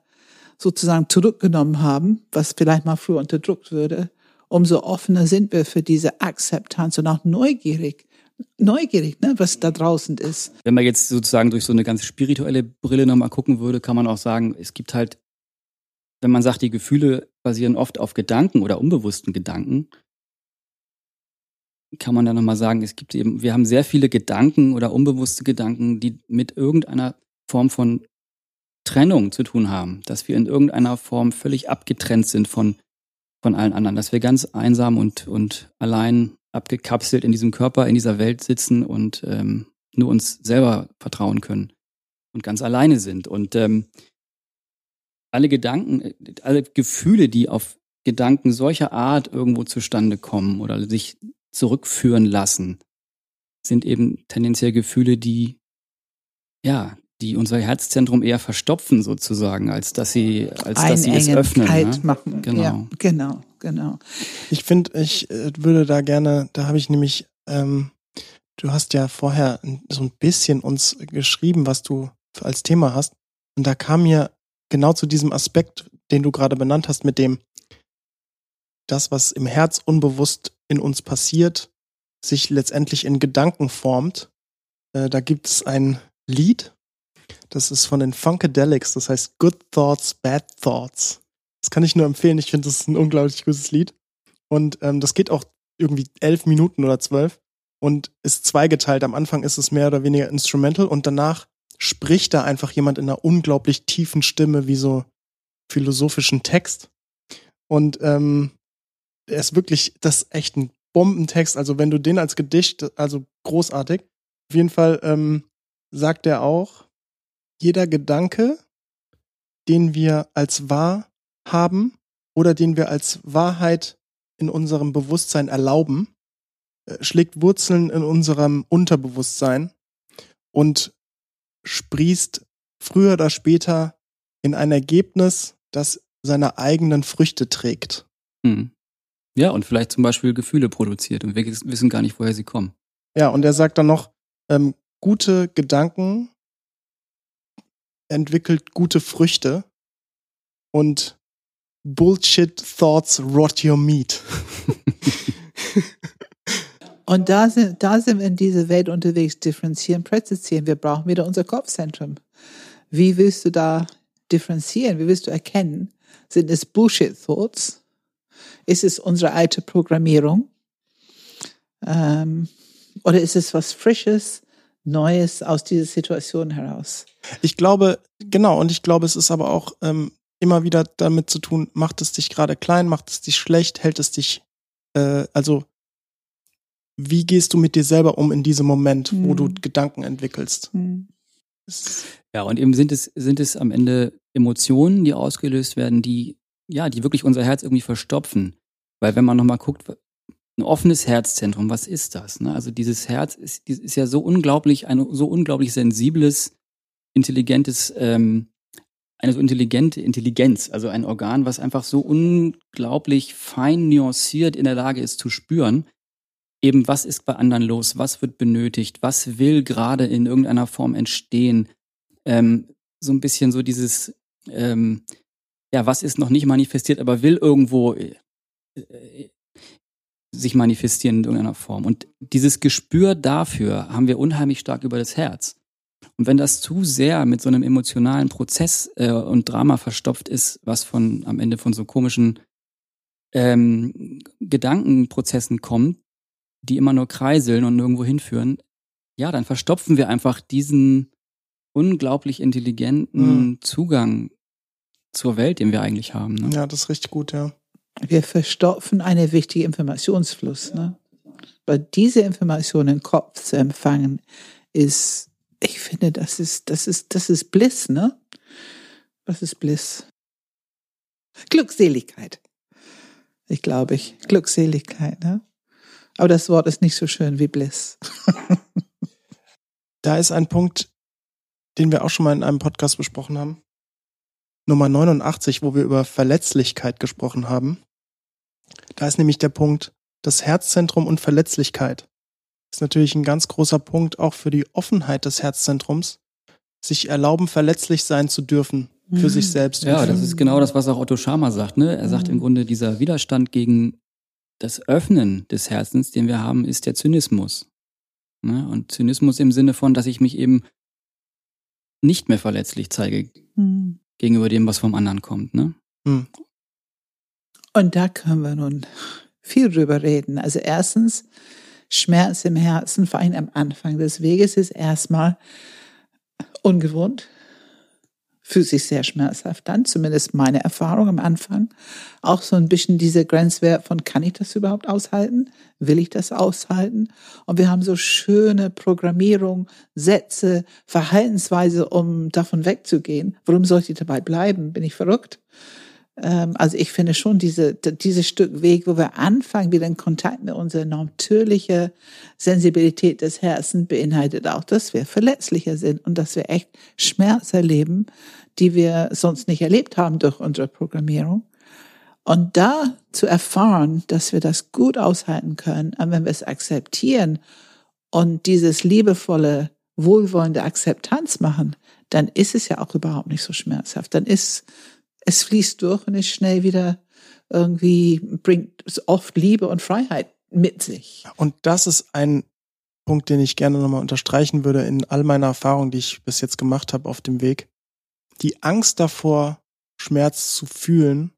sozusagen zurückgenommen haben, was vielleicht mal früher unterdrückt würde, umso offener sind wir für diese Akzeptanz und auch neugierig, neugierig, ne, was da draußen ist. Wenn man jetzt sozusagen durch so eine ganz spirituelle Brille nochmal gucken würde, kann man auch sagen, es gibt halt, wenn man sagt, die Gefühle basieren oft auf Gedanken oder unbewussten Gedanken, kann man dann nochmal sagen, es gibt eben, wir haben sehr viele Gedanken oder unbewusste Gedanken, die mit irgendeiner Form von Trennung zu tun haben, dass wir in irgendeiner Form völlig abgetrennt sind von, von allen anderen, dass wir ganz einsam und, und allein abgekapselt in diesem Körper, in dieser Welt sitzen und ähm, nur uns selber vertrauen können und ganz alleine sind. Und ähm, alle Gedanken, äh, alle Gefühle, die auf Gedanken solcher Art irgendwo zustande kommen oder sich zurückführen lassen, sind eben tendenziell Gefühle, die ja, die unser Herzzentrum eher verstopfen sozusagen, als dass sie, als dass sie es öffnen. kalt ne? machen. Genau. Ja, genau, genau. Ich finde, ich äh, würde da gerne, da habe ich nämlich, ähm, du hast ja vorher so ein bisschen uns geschrieben, was du als Thema hast. Und da kam mir genau zu diesem Aspekt, den du gerade benannt hast, mit dem, das, was im Herz unbewusst in uns passiert, sich letztendlich in Gedanken formt. Äh, da gibt es ein Lied, das ist von den Funkadelics, das heißt Good Thoughts, Bad Thoughts. Das kann ich nur empfehlen. Ich finde, das ist ein unglaublich gutes Lied. Und ähm, das geht auch irgendwie elf Minuten oder zwölf und ist zweigeteilt. Am Anfang ist es mehr oder weniger instrumental und danach spricht da einfach jemand in einer unglaublich tiefen Stimme wie so philosophischen Text. Und ähm, er ist wirklich, das ist echt ein Bombentext. Also wenn du den als Gedicht, also großartig. Auf jeden Fall ähm, sagt er auch, jeder Gedanke, den wir als wahr haben oder den wir als Wahrheit in unserem Bewusstsein erlauben, äh, schlägt Wurzeln in unserem Unterbewusstsein und sprießt früher oder später in ein Ergebnis, das seine eigenen Früchte trägt. Hm. Ja, und vielleicht zum Beispiel Gefühle produziert und wir wissen gar nicht, woher sie kommen. Ja, und er sagt dann noch, ähm, gute Gedanken entwickelt gute Früchte und Bullshit thoughts rot your meat. Und da sind, da sind wir in dieser Welt unterwegs, differenzieren, präzisieren. Wir brauchen wieder unser Kopfzentrum. Wie willst du da differenzieren? Wie willst du erkennen? Sind es Bullshit Thoughts? Ist es unsere alte Programmierung? Ähm, oder ist es was Frisches, Neues aus dieser Situation heraus? Ich glaube, genau, und ich glaube, es ist aber auch ähm, immer wieder damit zu tun, macht es dich gerade klein, macht es dich schlecht, hält es dich, äh, also wie gehst du mit dir selber um in diesem Moment, wo du Hm. Gedanken entwickelst? Hm. Es- Ja, und eben sind es, sind es am Ende Emotionen, die ausgelöst werden, die, ja, die wirklich unser Herz irgendwie verstopfen. Weil wenn man nochmal guckt, ein offenes Herzzentrum, was ist das? Ne? Also dieses Herz ist, ist ja so unglaublich, ein so unglaublich sensibles, intelligentes, ähm, eine so intelligente Intelligenz, also ein Organ, was einfach so unglaublich fein nuanciert in der Lage ist zu spüren, eben was ist bei anderen los, was wird benötigt, was will gerade in irgendeiner Form entstehen, ähm, so ein bisschen so dieses, ähm, ja, was ist noch nicht manifestiert, aber will irgendwo äh, äh, sich manifestieren in irgendeiner Form. Und dieses Gespür dafür haben wir unheimlich stark über das Herz. Und wenn das zu sehr mit so einem emotionalen Prozess äh, und Drama verstopft ist, was von am Ende von so komischen ähm, Gedankenprozessen kommt, die immer nur kreiseln und nirgendwo hinführen, ja, dann verstopfen wir einfach diesen unglaublich intelligenten Mhm. Zugang zur Welt, den wir eigentlich haben. Ne? Ja, das ist richtig gut, ja. Wir verstopfen einen wichtigen Informationsfluss. Ne? Weil diese Informationen im Kopf zu empfangen, ist, ich finde, das ist, das ist, das ist Bliss, ne? Was ist Bliss? Glückseligkeit. Ich glaube, ich. Glückseligkeit, ne? Aber das Wort ist nicht so schön wie Bliss. Da ist ein Punkt, den wir auch schon mal in einem Podcast besprochen haben. Nummer 89, wo wir über Verletzlichkeit gesprochen haben. Da ist nämlich der Punkt, das Herzzentrum und Verletzlichkeit ist natürlich ein ganz großer Punkt auch für die Offenheit des Herzzentrums, sich erlauben, verletzlich sein zu dürfen für Mhm. sich selbst. Ja, das für, ist genau das, was auch Otto Schama sagt. Ne? Er sagt Mhm. im Grunde, dieser Widerstand gegen das Öffnen des Herzens, den wir haben, ist der Zynismus. Ne? Und Zynismus im Sinne von, dass ich mich eben nicht mehr verletzlich zeige Hm. Gegenüber dem, was vom anderen kommt. Ne? Hm. Und da können wir nun viel drüber reden. Also erstens, Schmerz im Herzen, vor allem am Anfang des Weges, ist erstmal ungewohnt, fühlt sich sehr schmerzhaft an, zumindest meine Erfahrung am Anfang. Auch so ein bisschen dieser Grenzwert von, kann ich das überhaupt aushalten? Will ich das aushalten? Und wir haben so schöne Programmierung, Sätze, Verhaltensweise, um davon wegzugehen. Warum sollte ich dabei bleiben? Bin ich verrückt? Ähm, also ich finde schon diese, dieses Stück Weg, wo wir anfangen, wieder in Kontakt mit unserer natürlichen Sensibilität des Herzens beinhaltet auch, dass wir verletzlicher sind und dass wir echt Schmerz erleben, die wir sonst nicht erlebt haben durch unsere Programmierung. Und da zu erfahren, dass wir das gut aushalten können, und wenn wir es akzeptieren und dieses liebevolle, wohlwollende Akzeptanz machen, dann ist es ja auch überhaupt nicht so schmerzhaft. Dann ist es fließt durch und ist schnell wieder irgendwie, bringt oft Liebe und Freiheit mit sich. und das ist ein Punkt, den ich gerne nochmal unterstreichen würde in all meiner Erfahrung, die ich bis jetzt gemacht habe auf dem Weg. Die Angst davor, Schmerz zu fühlen,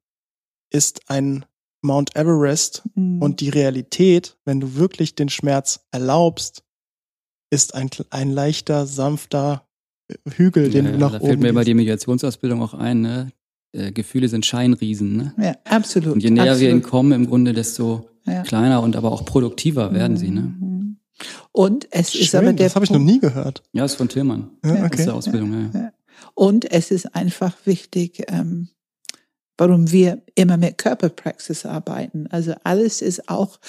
ist ein Mount Everest Mhm. Und die Realität, wenn du wirklich den Schmerz erlaubst, ist ein, ein leichter, sanfter Hügel, den Ja, du nach da oben fällt mir bei der Mediationsausbildung auch ein, ne? Äh, Gefühle sind Scheinriesen. Ne? ja, absolut. Und je näher absolut. wir ihnen kommen, im Grunde, desto Ja. kleiner und aber auch produktiver werden sie. Ne? Mhm. Und es ist Schön, aber der das habe ich noch nie gehört. Ja, ist von Tillmann. Ja, Ja, Aus der okay. Ausbildung, ja. Ja. Und es ist einfach wichtig, ähm, warum wir immer mit Körperpraxis arbeiten. Also alles ist auch,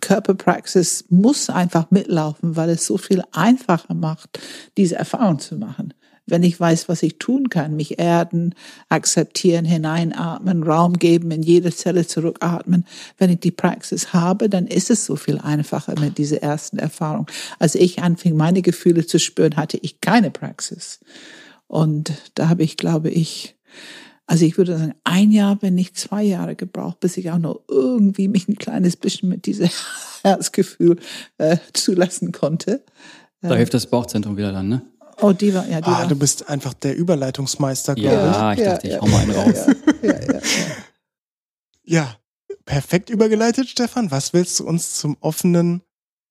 Körperpraxis muss einfach mitlaufen, weil es so viel einfacher macht, diese Erfahrung zu machen. Wenn ich weiß, was ich tun kann, mich erden, akzeptieren, hineinatmen, Raum geben, in jede Zelle zurückatmen. Wenn ich die Praxis habe, dann ist es so viel einfacher mit dieser ersten Erfahrung. Als ich anfing, meine Gefühle zu spüren, hatte ich keine Praxis. Und da habe ich, glaube ich, Also ich würde sagen, ein Jahr, wenn nicht zwei Jahre gebraucht, bis ich auch noch irgendwie mich ein kleines bisschen mit diesem Herzgefühl äh, zulassen konnte. Da hilft das Bauchzentrum wieder dann, ne? Oh, die war, ja, die Ah, war. du bist einfach der Überleitungsmeister, glaube Ja, ich dachte, ich hau mal einen ja, raus. Ja, ja, ja. ich. Ja, perfekt übergeleitet, Stefan. Was willst du uns zum offenen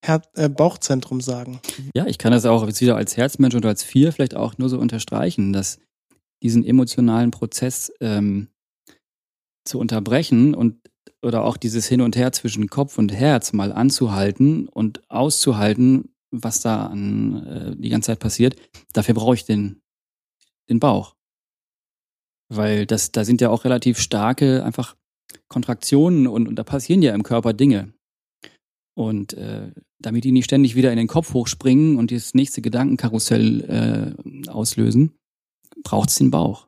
Her äh, Bauchzentrum sagen? Ja, ich kann das auch jetzt wieder als Herzmensch oder als Vier vielleicht auch nur so unterstreichen, dass diesen emotionalen Prozess ähm, zu unterbrechen und oder auch dieses Hin und Her zwischen Kopf und Herz mal anzuhalten und auszuhalten, was da an äh, die ganze Zeit passiert, dafür brauche ich den, den Bauch. Weil das, da sind ja auch relativ starke einfach Kontraktionen und, und da passieren ja im Körper Dinge. Und äh, damit die nicht ständig wieder in den Kopf hochspringen und das nächste Gedankenkarussell äh, auslösen, braucht's den Bauch.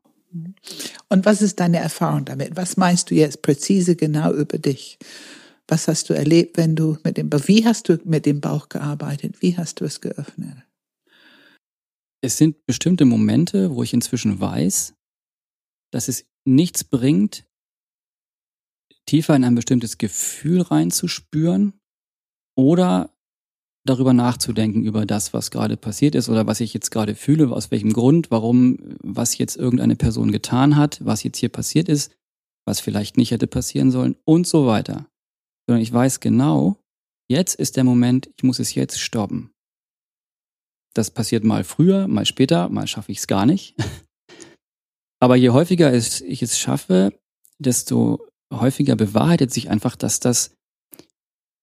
Und was ist deine Erfahrung damit? Was meinst du jetzt präzise genau über dich? Was hast du erlebt, wenn du mit dem Bauch, wie hast du mit dem Bauch gearbeitet? Wie hast du es geöffnet? Es sind bestimmte Momente, wo ich inzwischen weiß, dass es nichts bringt, tiefer in ein bestimmtes Gefühl reinzuspüren oder darüber nachzudenken, über das, was gerade passiert ist oder was ich jetzt gerade fühle, aus welchem Grund, warum, was jetzt irgendeine Person getan hat, was jetzt hier passiert ist, was vielleicht nicht hätte passieren sollen und so weiter. Sondern ich weiß genau, jetzt ist der Moment, ich muss es jetzt stoppen. Das passiert mal früher, mal später, mal schaffe ich es gar nicht. Aber je häufiger ich es schaffe, desto häufiger bewahrheitet sich einfach, dass das,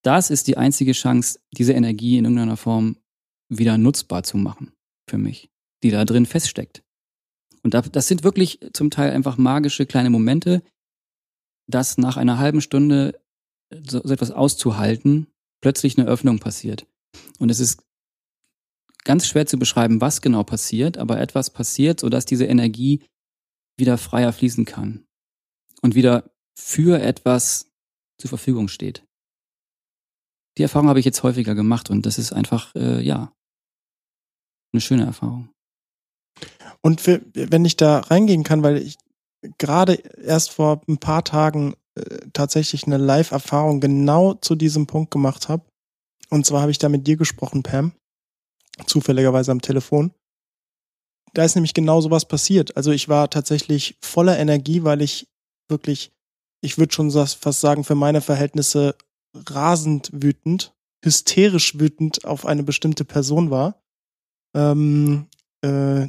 das ist die einzige Chance, diese Energie in irgendeiner Form wieder nutzbar zu machen für mich, die da drin feststeckt. Und da, das sind wirklich zum Teil einfach magische kleine Momente, dass nach einer halben Stunde so, so etwas auszuhalten, plötzlich eine Öffnung passiert. Und es ist ganz schwer zu beschreiben, was genau passiert, aber etwas passiert, sodass diese Energie wieder freier fließen kann und wieder für etwas zur Verfügung steht. Die Erfahrung habe ich jetzt häufiger gemacht und das ist einfach, äh, ja, eine schöne Erfahrung. Und für, wenn ich da reingehen kann, weil ich gerade erst vor ein paar Tagen äh, tatsächlich eine Live-Erfahrung genau zu diesem Punkt gemacht habe. Und zwar habe ich da mit dir gesprochen, Pam, zufälligerweise am Telefon. Da ist nämlich genau sowas passiert. Also ich war tatsächlich voller Energie, weil ich wirklich, ich würde schon fast sagen, für meine Verhältnisse rasend wütend, hysterisch wütend auf eine bestimmte Person war. Ähm, äh,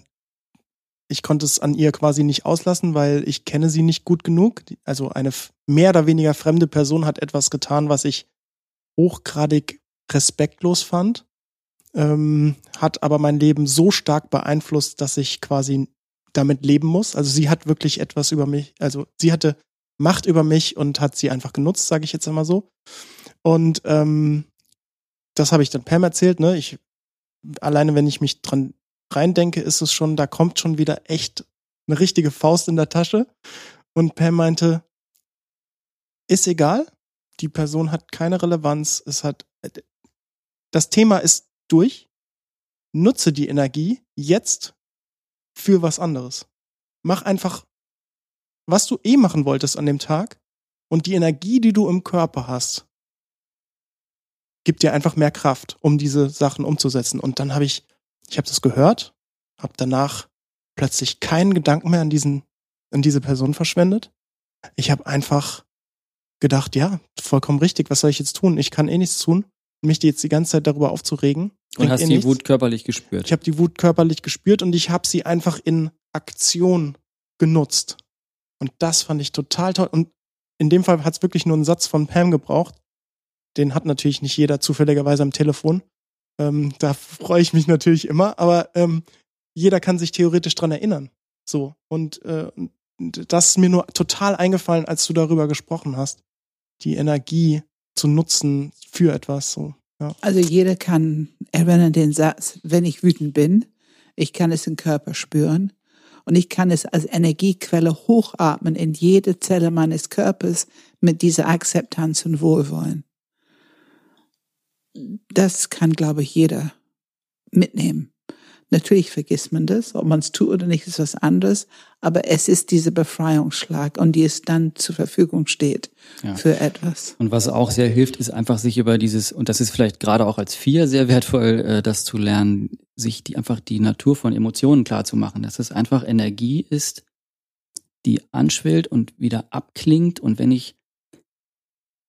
ich konnte es an ihr quasi nicht auslassen, weil ich kenne sie nicht gut genug. Also eine mehr oder weniger fremde Person hat etwas getan, was ich hochgradig respektlos fand, ähm, hat aber mein Leben so stark beeinflusst, dass ich quasi damit leben muss. Also sie hat wirklich etwas über mich, also sie hatte Macht über mich und hat sie einfach genutzt, sage ich jetzt einmal so. Und ähm, das habe ich dann Pam erzählt, ne? Ich alleine, wenn ich mich dran reindenke, ist es schon, da kommt schon wieder echt eine richtige Faust in der Tasche. Und Pam meinte, ist egal, die Person hat keine Relevanz, es hat, das Thema ist durch, nutze die Energie jetzt für was anderes. Mach einfach, was du eh machen wolltest an dem Tag und die Energie, die du im Körper hast, gibt dir einfach mehr Kraft, um diese Sachen umzusetzen. Und dann habe ich, ich habe das gehört, habe danach plötzlich keinen Gedanken mehr an diesen, an diese Person verschwendet. Ich habe einfach gedacht, ja, vollkommen richtig, was soll ich jetzt tun? Ich kann eh nichts tun. Mich jetzt die ganze Zeit darüber aufzuregen. Und hast eh die nichts. Wut körperlich gespürt. Ich habe die Wut körperlich gespürt und ich habe sie einfach in Aktion genutzt. Und das fand ich total toll. Und in dem Fall hat es wirklich nur einen Satz von Pam gebraucht. Den hat natürlich nicht jeder zufälligerweise am Telefon. Ähm, da freue ich mich natürlich immer, aber ähm, jeder kann sich theoretisch dran erinnern. So. Und äh, das ist mir nur total eingefallen, als du darüber gesprochen hast. Die Energie zu nutzen für etwas. So. Ja. Also jeder kann erinnern den Satz, wenn ich wütend bin, ich kann es im Körper spüren und ich kann es als Energiequelle hochatmen in jede Zelle meines Körpers mit dieser Akzeptanz und Wohlwollen. Das kann, glaube ich, jeder mitnehmen. Natürlich vergisst man das, ob man es tut oder nicht, ist was anderes. Aber es ist dieser Befreiungsschlag und die es dann zur Verfügung steht Ja. für etwas. Und was auch sehr hilft, ist einfach sich über dieses, und das ist vielleicht gerade auch als Vier sehr wertvoll, äh, das zu lernen, sich die einfach die Natur von Emotionen klar zu machen, dass es einfach Energie ist, die anschwillt und wieder abklingt. Und wenn ich,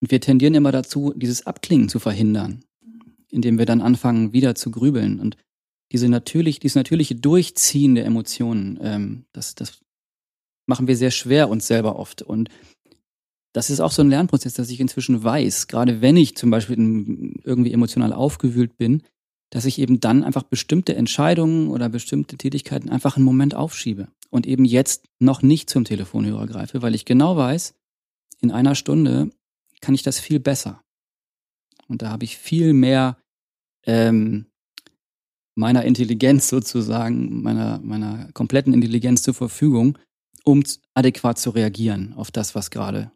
und wir tendieren immer dazu, dieses Abklingen zu verhindern, indem wir dann anfangen, wieder zu grübeln. Und diese natürlich, dieses natürliche Durchziehen der Emotionen, ähm, das, das machen wir sehr schwer uns selber oft. Und das ist auch so ein Lernprozess, dass ich inzwischen weiß, gerade wenn ich zum Beispiel irgendwie emotional aufgewühlt bin, dass ich eben dann einfach bestimmte Entscheidungen oder bestimmte Tätigkeiten einfach einen Moment aufschiebe und eben jetzt noch nicht zum Telefonhörer greife, weil ich genau weiß, in einer Stunde kann ich das viel besser. Und da habe ich viel mehr ähm, meiner Intelligenz sozusagen, meiner, meiner kompletten Intelligenz zur Verfügung, um adäquat zu reagieren auf das, was gerade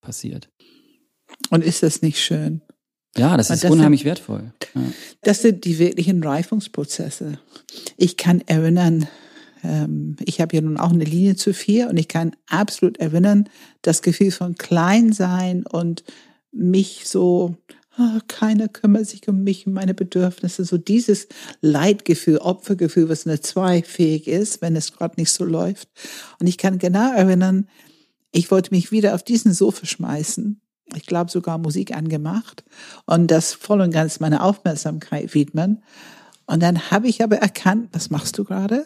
passiert. Und ist das nicht schön? Ja, das ist das unheimlich wertvoll. Ja. Das sind die wirklichen Reifungsprozesse. Ich kann erinnern, ähm, ich habe ja nun auch eine Linie zu vier und ich kann absolut erinnern, das Gefühl von Kleinsein und mich so, keiner kümmert sich um mich und meine Bedürfnisse, so dieses Leidgefühl, Opfergefühl, was eine zwei ist, wenn es gerade nicht so läuft. Und ich kann genau erinnern, ich wollte mich wieder auf diesen Sofa schmeißen. Ich glaube sogar Musik angemacht und das voll und ganz meine Aufmerksamkeit widmen. Und dann habe ich aber erkannt, was machst du gerade?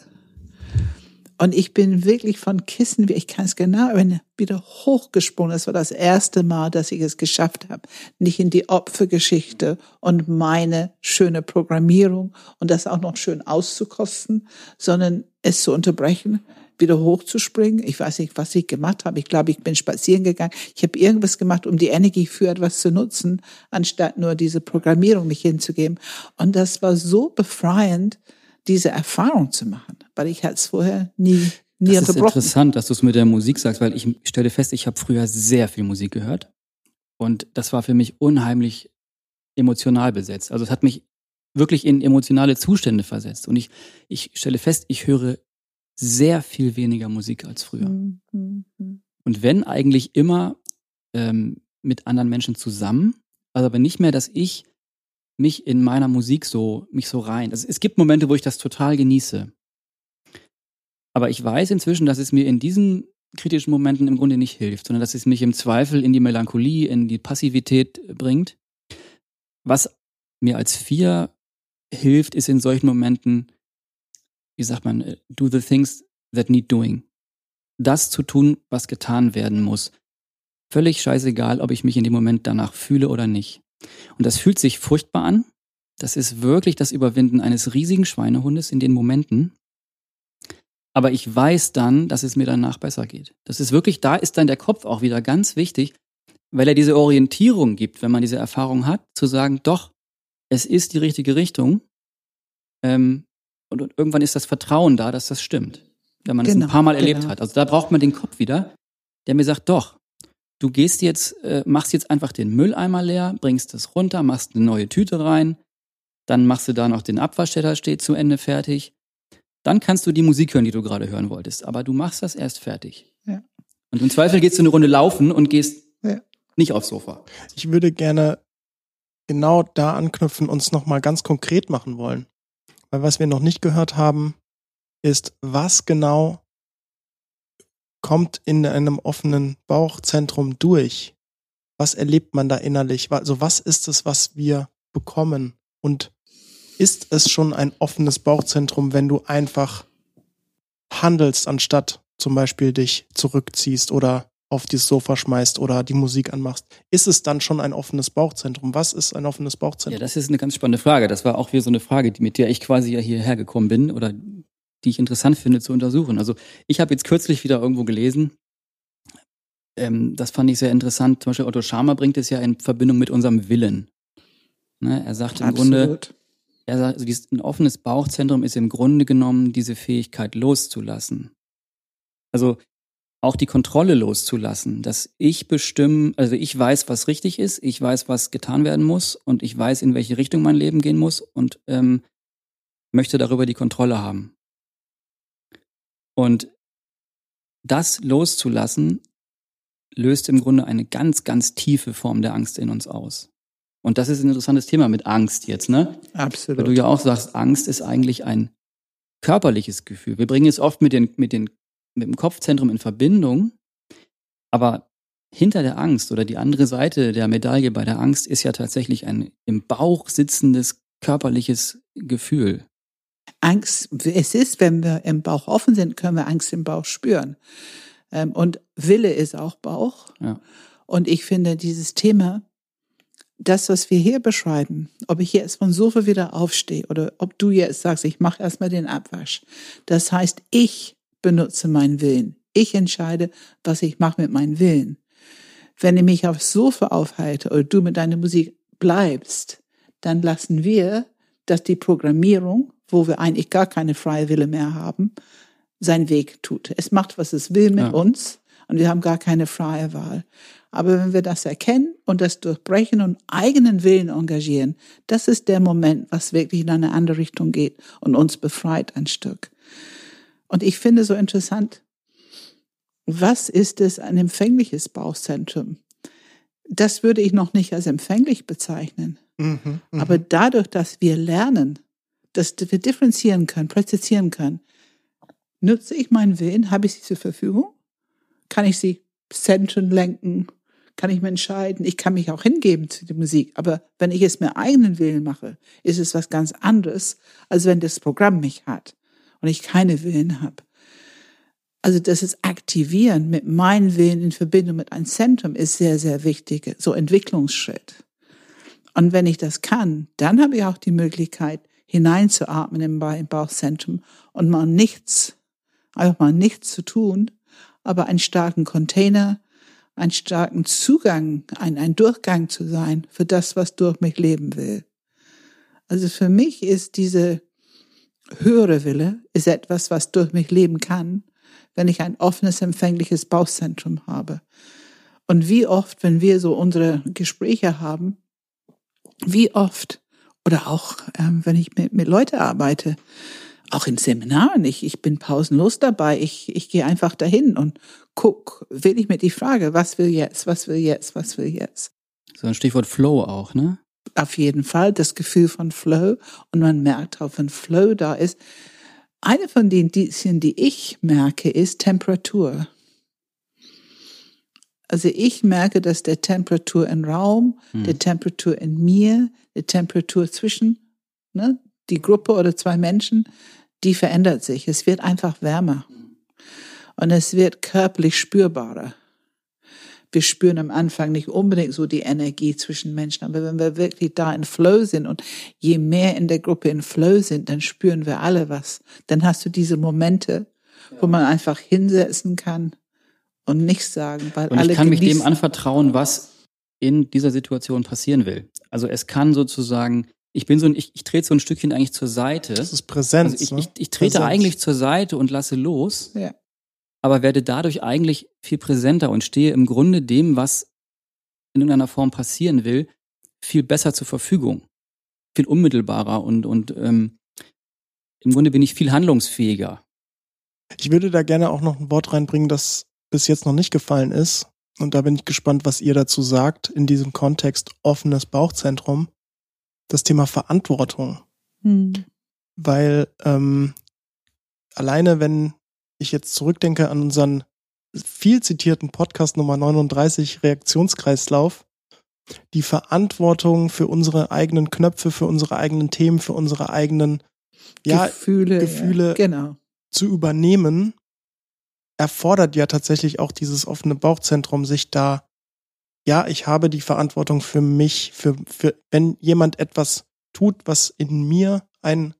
Und ich bin wirklich von Kissen, ich kann es genau wieder hochgesprungen. Das war das erste Mal, dass ich es geschafft habe. Nicht in die Opfergeschichte und meine schöne Programmierung und das auch noch schön auszukosten, sondern es zu unterbrechen, wieder hochzuspringen. Ich weiß nicht, was ich gemacht habe. Ich glaube, ich bin spazieren gegangen. Ich habe irgendwas gemacht, um die Energie für etwas zu nutzen, anstatt nur diese Programmierung mich hinzugeben. Und das war so befreiend, diese Erfahrung zu machen, weil ich es vorher nie, nie Das ist interessant, dass du es mit der Musik sagst, weil ich stelle fest, ich habe früher sehr viel Musik gehört. Und das war für mich unheimlich emotional besetzt. Also es hat mich wirklich in emotionale Zustände versetzt. Und ich, ich stelle fest, ich höre sehr viel weniger Musik als früher. Mhm, mhm. Und wenn eigentlich immer ähm, mit anderen Menschen zusammen, also aber nicht mehr, dass ich mich in meiner Musik so, mich so rein. Also es gibt Momente, wo ich das total genieße. Aber ich weiß inzwischen, dass es mir in diesen kritischen Momenten im Grunde nicht hilft, sondern dass es mich im Zweifel in die Melancholie, in die Passivität bringt. Was mir als Vier hilft, ist in solchen Momenten, wie sagt man, äh, do the things that need doing. Das zu tun, was getan werden muss. Völlig scheißegal, ob ich mich in dem Moment danach fühle oder nicht. Und das fühlt sich furchtbar an. Das ist wirklich das Überwinden eines riesigen Schweinehundes in den Momenten. Aber ich weiß dann, dass es mir danach besser geht. Das ist wirklich, da ist dann der Kopf auch wieder ganz wichtig, weil er diese Orientierung gibt, wenn man diese Erfahrung hat, zu sagen, doch, es ist die richtige Richtung. Ähm, und, und irgendwann ist das Vertrauen da, dass das stimmt. Wenn man es Genau, ein paar Mal erlebt genau. hat. Also da braucht man den Kopf wieder, der mir sagt, doch, du gehst jetzt, äh, machst jetzt einfach den Mülleimer leer, bringst es runter, machst eine neue Tüte rein, dann machst du da noch den Abwasch, der da steht, zu Ende fertig. Dann kannst du die Musik hören, die du gerade hören wolltest. Aber du machst das erst fertig. Ja. Und im Zweifel gehst du eine Runde laufen und gehst Ja. nicht aufs Sofa. Ich würde gerne genau da anknüpfen, uns nochmal ganz konkret machen wollen. Weil was wir noch nicht gehört haben, ist, was genau kommt in einem offenen Bauchzentrum durch? Was erlebt man da innerlich? Also was ist es, was wir bekommen? Und ist es schon ein offenes Bauchzentrum, wenn du einfach handelst, anstatt zum Beispiel dich zurückziehst oder auf das Sofa schmeißt oder die Musik anmachst? Ist es dann schon ein offenes Bauchzentrum? Was ist ein offenes Ja, Bauchzentrum? das ist eine ganz spannende Frage. Das war auch wieder so eine Frage, mit der ich quasi ja hierher gekommen bin oder die ich interessant finde zu untersuchen. Also ich habe jetzt kürzlich wieder irgendwo gelesen, ähm, das fand ich sehr interessant. Zum Beispiel Otto Scharmer bringt es ja in Verbindung mit unserem Willen. Ne, er sagt im Grunde, er sagt, also dieses, ein offenes Bauchzentrum ist im Grunde genommen diese Fähigkeit loszulassen. Also auch die Kontrolle loszulassen, dass ich bestimmen, also ich weiß, was richtig ist, ich weiß, was getan werden muss und ich weiß, in welche Richtung mein Leben gehen muss und ähm, möchte darüber die Kontrolle haben. Und das loszulassen, löst im Grunde eine ganz, ganz tiefe Form der Angst in uns aus. Und das ist ein interessantes Thema mit Angst jetzt, ne? Absolut. Weil du ja auch sagst, Angst ist eigentlich ein körperliches Gefühl. Wir bringen es oft mit, den, mit, den, mit dem Kopfzentrum in Verbindung, aber hinter der Angst oder die andere Seite der Medaille bei der Angst ist ja tatsächlich ein im Bauch sitzendes körperliches Gefühl. Angst, es ist, wenn wir im Bauch offen sind, können wir Angst im Bauch spüren. Ähm, und Wille ist auch Bauch. Ja. Und ich finde dieses Thema, das, was wir hier beschreiben, ob ich jetzt von Sofa wieder aufstehe oder ob du jetzt sagst, ich mache erstmal den Abwasch. Das heißt, ich benutze meinen Willen. Ich entscheide, was ich mache mit meinem Willen. Wenn ich mich aufs Sofa aufhalte oder du mit deiner Musik bleibst, dann lassen wir, dass die Programmierung, wo wir eigentlich gar keine freie Wille mehr haben, seinen Weg tut. Es macht, was es will mit Ja. uns und wir haben gar keine freie Wahl. Aber wenn wir das erkennen und das durchbrechen und eigenen Willen engagieren, das ist der Moment, was wirklich in eine andere Richtung geht und uns befreit ein Stück. Und ich finde so interessant, was ist es ein empfängliches Bauchzentrum? Das würde ich noch nicht als empfänglich bezeichnen. Mhm, mhm. Aber dadurch, dass wir lernen, dass wir differenzieren können, präzisieren können, nutze ich meinen Willen, habe ich sie zur Verfügung? Kann ich sie Zentren lenken? Kann ich mir entscheiden? Ich kann mich auch hingeben zu der Musik. Aber wenn ich es mir eigenen Willen mache, ist es was ganz anderes, als wenn das Programm mich hat und ich keine Willen habe. Also das ist Aktivieren mit meinem Willen in Verbindung mit einem Zentrum ist sehr, sehr wichtig. So Entwicklungsschritt. Und wenn ich das kann, dann habe ich auch die Möglichkeit, hineinzuatmen im Ba- im Bauchzentrum und mal nichts, einfach mal nichts zu tun, aber einen starken Container, einen starken Zugang, ein, ein Durchgang zu sein für das, was durch mich leben will. Also für mich ist diese höhere Wille, ist etwas, was durch mich leben kann, wenn ich ein offenes, empfängliches Bauchzentrum habe. Und wie oft, wenn wir so unsere Gespräche haben, wie oft, oder auch ähm, wenn ich mit, mit Leuten arbeite, auch in Seminaren, ich, ich bin pausenlos dabei, ich, ich gehe einfach dahin und guck, will ich mir die Frage, was will jetzt, was will jetzt, was will jetzt. So ein Stichwort Flow auch, ne? Auf jeden Fall das Gefühl von Flow und man merkt auch, wenn Flow da ist. Eine von den Indizien, die ich merke, ist Temperatur. Also ich merke, dass der Temperatur im Raum, der Temperatur in mir, der Temperatur zwischen ne, die Gruppe oder zwei Menschen, die verändert sich. Es wird einfach wärmer und es wird körperlich spürbarer. Wir spüren am Anfang nicht unbedingt so die Energie zwischen Menschen, aber wenn wir wirklich da in Flow sind und je mehr in der Gruppe in Flow sind, dann spüren wir alle was. Dann hast du diese Momente, wo man einfach hinsetzen kann und nichts sagen, weil Und alle ich kann mich dem anvertrauen, was in dieser Situation passieren will. Also es kann sozusagen, ich bin so ein, ich, ich trete so ein Stückchen eigentlich zur Seite. das ist Präsenz. Also ich, ne? ich, ich trete Präsenz. eigentlich zur Seite und lasse los, Ja. aber werde dadurch eigentlich viel präsenter und stehe im Grunde dem, was in irgendeiner Form passieren will, viel besser zur Verfügung. Viel unmittelbarer und, und ähm, im Grunde bin ich viel handlungsfähiger. Ich würde da gerne auch noch ein Wort reinbringen, das bis jetzt noch nicht gefallen ist. Und da bin ich gespannt, was ihr dazu sagt in diesem Kontext offenes Bauchzentrum. Das Thema Verantwortung. Hm. Weil ähm, alleine, wenn ich jetzt zurückdenke an unseren viel zitierten Podcast Nummer 39, Reaktionskreislauf, die Verantwortung für unsere eigenen Knöpfe, für unsere eigenen Themen, für unsere eigenen ja, Gefühle. Gefühle. Ja, genau. zu übernehmen, erfordert ja tatsächlich auch dieses offene Bauchzentrum, sich da, ja, ich habe die Verantwortung für mich, für, für, wenn jemand etwas tut, was in mir ein,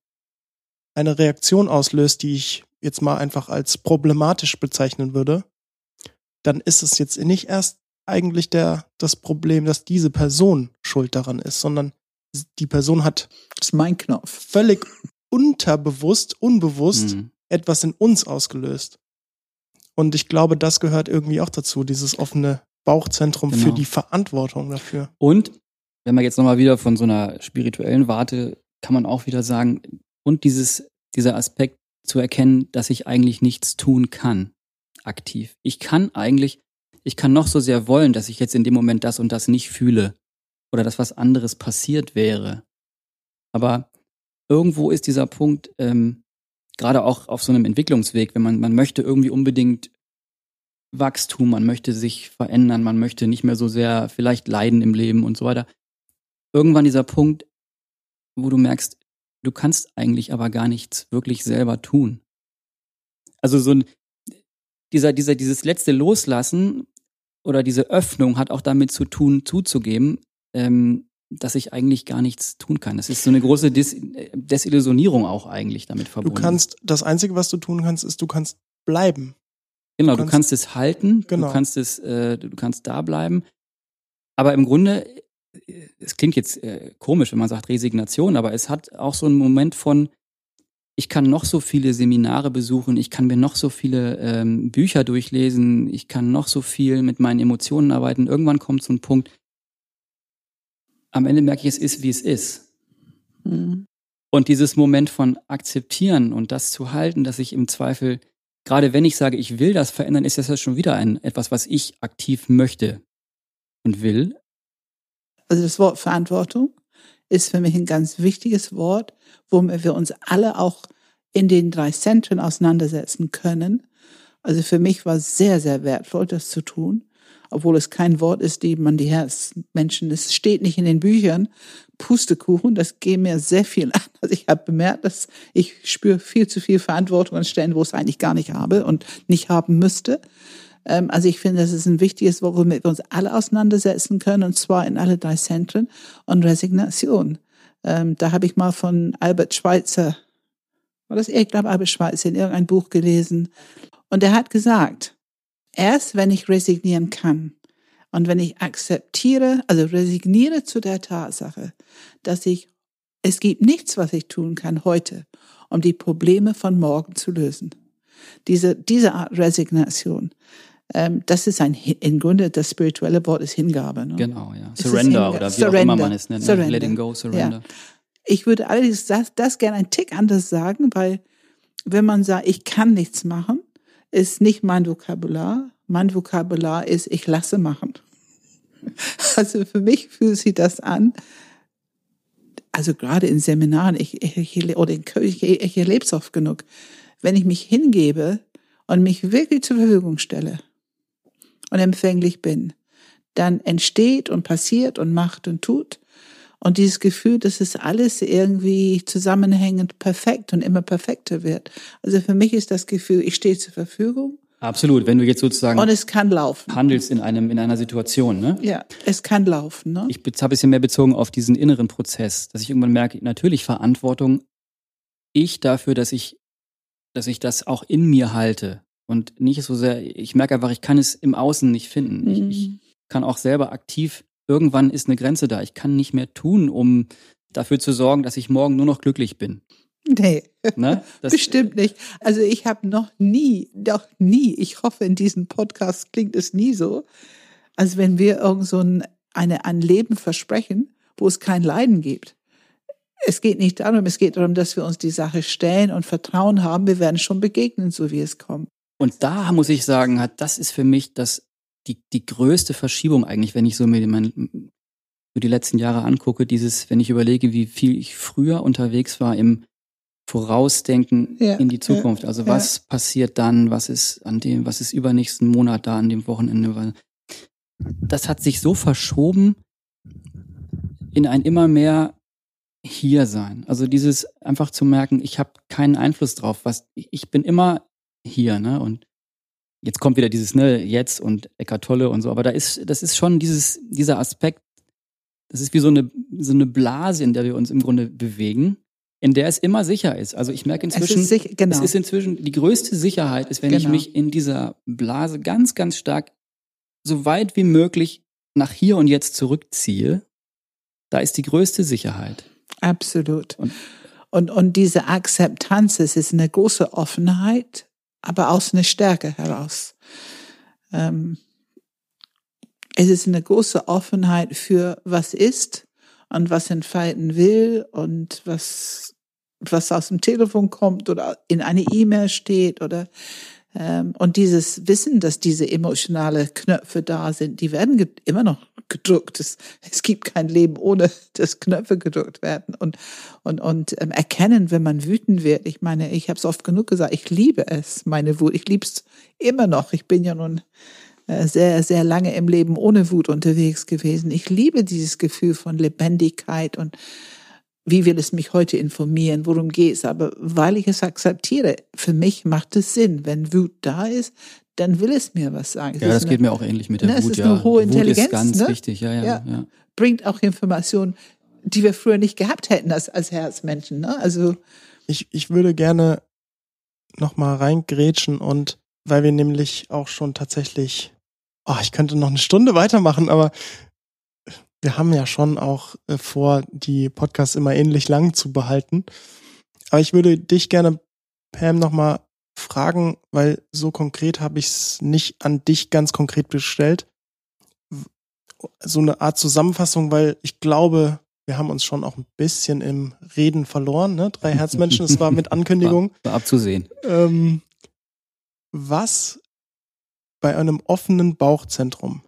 eine Reaktion auslöst, die ich jetzt mal einfach als problematisch bezeichnen würde, dann ist es jetzt nicht erst eigentlich der, das Problem, dass diese Person schuld daran ist, sondern die Person hat Das ist mein Knopf. völlig unterbewusst, unbewusst Mhm. etwas in uns ausgelöst. Und ich glaube, das gehört irgendwie auch dazu, dieses offene Bauchzentrum für Genau. die Verantwortung dafür. Und wenn man jetzt nochmal wieder von so einer spirituellen Warte, kann man auch wieder sagen, und dieses, dieser Aspekt zu erkennen, dass ich eigentlich nichts tun kann, aktiv. Ich kann eigentlich, ich kann noch so sehr wollen, dass ich jetzt in dem Moment das und das nicht fühle oder dass was anderes passiert wäre. Aber irgendwo ist dieser Punkt, ähm, gerade auch auf so einem Entwicklungsweg, wenn man, man möchte irgendwie unbedingt Wachstum, man möchte sich verändern, man möchte nicht mehr so sehr vielleicht leiden im Leben und so weiter. Irgendwann dieser Punkt, wo du merkst, du kannst eigentlich aber gar nichts wirklich selber tun. Also so ein, dieser, dieser, dieses letzte Loslassen oder diese Öffnung hat auch damit zu tun, zuzugeben, ähm, dass ich eigentlich gar nichts tun kann. Das ist so eine große Des Desillusionierung auch eigentlich damit verbunden. Du kannst, das Einzige, was du tun kannst, ist, du kannst bleiben. Genau, du kannst, du kannst es halten, genau. du kannst es, äh, du kannst da bleiben. Aber im Grunde, es klingt jetzt äh, komisch, wenn man sagt Resignation, aber es hat auch so einen Moment von, ich kann noch so viele Seminare besuchen, ich kann mir noch so viele ähm, Bücher durchlesen, ich kann noch so viel mit meinen Emotionen arbeiten. Irgendwann kommt so ein Punkt, am Ende merke ich, es ist, wie es ist. Mhm. Und dieses Moment von akzeptieren und das zu halten, dass ich im Zweifel, gerade wenn ich sage, ich will das verändern, ist das ja schon wieder ein, etwas, was ich aktiv möchte und will. Also das Wort Verantwortung ist für mich ein ganz wichtiges Wort, womit wir uns alle auch in den drei Zentren auseinandersetzen können. Also für mich war es sehr, sehr wertvoll, das zu tun obwohl es kein Wort ist, die man die Herzmenschen, es steht nicht in den Büchern. Pustekuchen, das geht mir sehr viel an. Also ich habe bemerkt, dass ich spüre viel zu viel Verantwortung an Stellen, wo es eigentlich gar nicht habe und nicht haben müsste. Ähm, also ich finde, das ist ein wichtiges womit wir uns alle auseinandersetzen können, und zwar in alle drei Zentren. Und Resignation. Ähm, da habe ich mal von Albert Schweitzer, war das, ich glaube Albert Schweitzer, in irgendein Buch gelesen. Und er hat gesagt, Erst wenn ich resignieren kann und wenn ich akzeptiere, also resigniere zu der Tatsache, dass ich, es gibt nichts, was ich tun kann heute, um die Probleme von morgen zu lösen. Diese, diese Art Resignation, ähm, das ist ein, im Grunde das spirituelle Wort ist Hingabe. Ne? Genau, ja. Surrender oder wie surrender. auch immer man es nennt. Ne? Surrender. Letting go, surrender. Ja. Ich würde allerdings das, das gerne ein Tick anders sagen, weil wenn man sagt, ich kann nichts machen, ist nicht mein Vokabular. Mein Vokabular ist, ich lasse machen. Also für mich fühlt sich das an, also gerade in Seminaren, ich, ich, oder in Kirche, ich, ich erlebe es oft genug, wenn ich mich hingebe und mich wirklich zur Verfügung stelle und empfänglich bin, dann entsteht und passiert und macht und tut. Und dieses Gefühl, dass es alles irgendwie zusammenhängend perfekt und immer perfekter wird. Also für mich ist das Gefühl, ich stehe zur Verfügung. Absolut, wenn du jetzt sozusagen und es kann laufen. handelst in einem in einer Situation, ne? Ja, es kann laufen, ne? Ich habe ein bisschen mehr bezogen auf diesen inneren Prozess, dass ich irgendwann merke, natürlich Verantwortung ich dafür, dass ich dass ich das auch in mir halte und nicht so sehr ich merke einfach, ich kann es im Außen nicht finden. Mhm. Ich, ich mhm. kann auch selber aktiv irgendwann ist eine Grenze da. Ich kann nicht mehr tun, um dafür zu sorgen, dass ich morgen nur noch glücklich bin. Nee, ne? Das, bestimmt nicht. Also ich habe noch nie, doch nie, ich hoffe in diesem Podcast klingt es nie so, als wenn wir irgend so ein, eine, ein Leben versprechen, wo es kein Leiden gibt. Es geht nicht darum, es geht darum, dass wir uns die Sache stellen und Vertrauen haben, wir werden schon begegnen, so wie es kommt. Und da muss ich sagen, hat das ist für mich das die, die größte Verschiebung eigentlich, wenn ich so mir mein, so die letzten Jahre angucke, dieses, wenn ich überlege, wie viel ich früher unterwegs war im Vorausdenken ja, in die Zukunft. Also was ja. passiert dann, was ist an dem, was ist übernächsten Monat da, an dem Wochenende, weil das hat sich so verschoben in ein immer mehr hier sein. Also dieses einfach zu merken, ich habe keinen Einfluss drauf, was ich bin immer hier, ne? Und jetzt kommt wieder dieses, ne, jetzt und Eckart Tolle und so, aber da ist, das ist schon dieses, dieser Aspekt, das ist wie so eine, so eine Blase, in der wir uns im Grunde bewegen, in der es immer sicher ist. Also ich merke inzwischen, es ist, genau. es ist inzwischen, die größte Sicherheit ist, wenn genau. ich mich in dieser Blase ganz, ganz stark, so weit wie möglich nach hier und jetzt zurückziehe, da ist die größte Sicherheit. Absolut. Und, und, und diese Akzeptanz, es ist eine große Offenheit aber aus einer Stärke heraus. Ähm, es ist eine große Offenheit für was ist und was entfalten will und was was aus dem Telefon kommt oder in eine E-Mail steht oder und dieses Wissen, dass diese emotionale Knöpfe da sind, die werden immer noch gedruckt. Es, es gibt kein Leben ohne, dass Knöpfe gedruckt werden und und und ähm, erkennen, wenn man wütend wird. Ich meine, ich habe es oft genug gesagt. Ich liebe es, meine Wut. Ich liebe es immer noch. Ich bin ja nun äh, sehr, sehr lange im Leben ohne Wut unterwegs gewesen. Ich liebe dieses Gefühl von Lebendigkeit und wie will es mich heute informieren, worum geht es? Aber weil ich es akzeptiere, für mich macht es Sinn. Wenn Wut da ist, dann will es mir was sagen. ja, das eine, geht mir auch ähnlich mit der ne, Wut. Es ist ja. eine hohe Intelligenz. Wut ist ganz ne? wichtig, ja, ja, Ja. ja. Bringt auch Informationen, die wir früher nicht gehabt hätten als, als Herzmenschen. Ne? Also Ich, ich würde gerne noch mal reingrätschen und weil wir nämlich auch schon tatsächlich, oh, ich könnte noch eine Stunde weitermachen, aber wir haben ja schon auch äh, vor, die Podcasts immer ähnlich lang zu behalten. Aber ich würde dich gerne, Pam, noch mal fragen, weil so konkret habe ich es nicht an dich ganz konkret bestellt. So eine Art Zusammenfassung, weil ich glaube, wir haben uns schon auch ein bisschen im Reden verloren, ne? Drei Herzmenschen, es war mit Ankündigung. War, war abzusehen. Ähm, was bei einem offenen Bauchzentrum,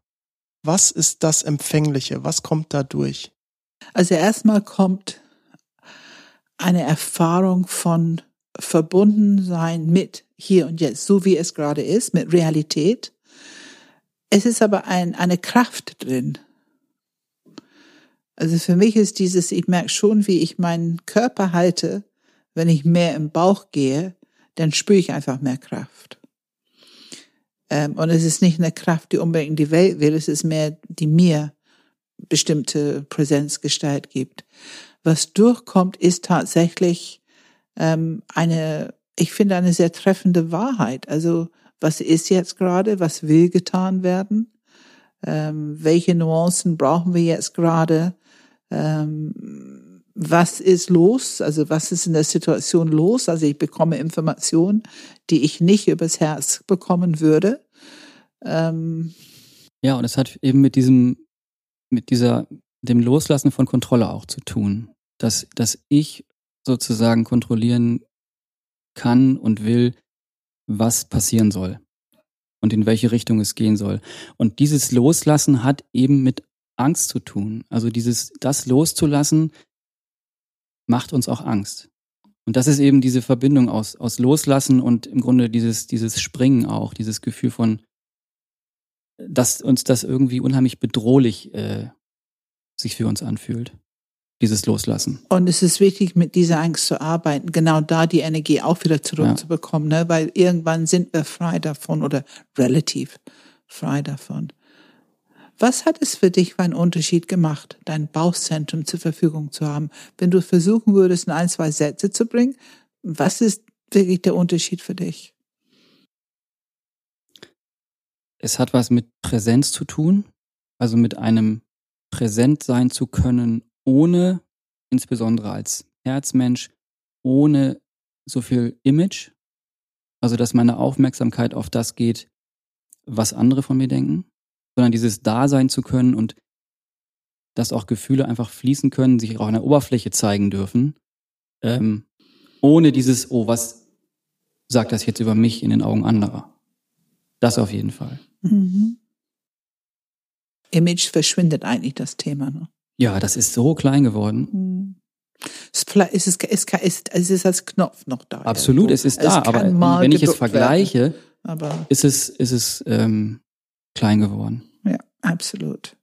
was ist das Empfängliche? Was kommt da durch? Also erstmal kommt eine Erfahrung von Verbundensein mit hier und jetzt, so wie es gerade ist, mit Realität. Es ist aber ein, eine Kraft drin. Also für mich ist dieses, ich merke schon, wie ich meinen Körper halte, wenn ich mehr im Bauch gehe, dann spüre ich einfach mehr Kraft. Ähm, und es ist nicht eine Kraft, die unbedingt in die Welt will, es ist mehr, die mir bestimmte Präsenzgestalt gibt. Was durchkommt, ist tatsächlich ähm, eine, ich finde, eine sehr treffende Wahrheit. Also was ist jetzt gerade, was will getan werden, ähm, welche Nuancen brauchen wir jetzt gerade, ähm, was ist los, also was ist in der Situation los. Also ich bekomme Informationen, die ich nicht übers Herz bekommen würde. Ähm, Ja, und es hat eben mit diesem, mit dieser, dem Loslassen von Kontrolle auch zu tun. Dass, dass ich sozusagen kontrollieren kann und will, was passieren soll und in welche Richtung es gehen soll. Und dieses Loslassen hat eben mit Angst zu tun. Also dieses, das loszulassen, macht uns auch Angst. Und das ist eben diese Verbindung aus, aus Loslassen und im Grunde dieses, dieses Springen auch, dieses Gefühl von, dass uns das irgendwie unheimlich bedrohlich äh, sich für uns anfühlt. Dieses Loslassen. Und es ist wichtig, mit dieser Angst zu arbeiten, genau da die Energie auch wieder zurückzubekommen, ne? weil irgendwann sind wir frei davon oder relativ frei davon. Was hat es für dich für einen Unterschied gemacht, dein Bauchzentrum zur Verfügung zu haben? Wenn du versuchen würdest, in ein, zwei Sätze zu bringen, was ist wirklich der Unterschied für dich? Es hat was mit Präsenz zu tun, also mit einem präsent sein zu können, ohne, insbesondere als Herzmensch, ohne so viel Image, also dass meine Aufmerksamkeit auf das geht, was andere von mir denken, sondern dieses Dasein zu können und dass auch Gefühle einfach fließen können, sich auch an der Oberfläche zeigen dürfen, ähm, ohne dieses, oh, was sagt das jetzt über mich in den Augen anderer? Das auf jeden Fall. Mhm. Image verschwindet eigentlich das Thema. Ne? Ja, das ist so klein geworden. Mhm. Es ist, es, ist, es, ist, es, es als Knopf noch da. Absolut, irgendwo. es ist da, kann aber wenn ich es werden, vergleiche, aber ist es, ist es ähm, klein geworden. Absolut.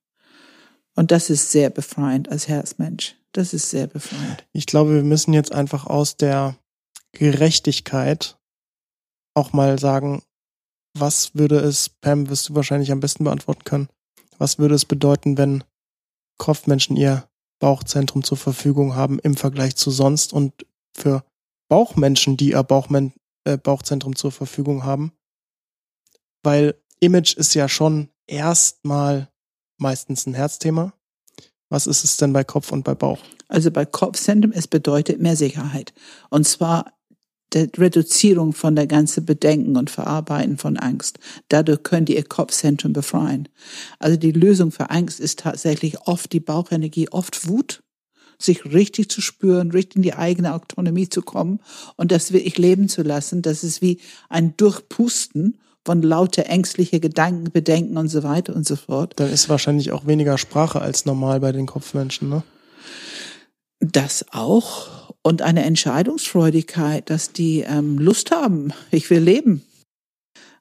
Und das ist sehr befreiend als Herzmensch. Das ist sehr befreiend. Ich glaube, wir müssen jetzt einfach aus der Gerechtigkeit auch mal sagen, was würde es, Pam, wirst du wahrscheinlich am besten beantworten können, was würde es bedeuten, wenn Kopfmenschen ihr Bauchzentrum zur Verfügung haben im Vergleich zu sonst und für Bauchmenschen, die ihr Bauchmen äh, Bauchzentrum zur Verfügung haben? Weil Image ist ja schon erstmal meistens ein Herzthema. Was ist es denn bei Kopf und bei Bauch? Also bei Kopfzentrum, es bedeutet mehr Sicherheit. Und zwar die Reduzierung von der ganzen Bedenken und Verarbeiten von Angst. Dadurch könnt ihr Kopfzentrum befreien. Also die Lösung für Angst ist tatsächlich oft die Bauchenergie, oft Wut. sich richtig zu spüren, richtig in die eigene Autonomie zu kommen und das wirklich leben zu lassen. Das ist wie ein Durchpusten von lauter ängstliche Gedanken, Bedenken und so weiter und so fort. Dann ist wahrscheinlich auch weniger Sprache als normal bei den Kopfmenschen, ne? Das auch. Und eine Entscheidungsfreudigkeit, dass die ähm, Lust haben, ich will leben,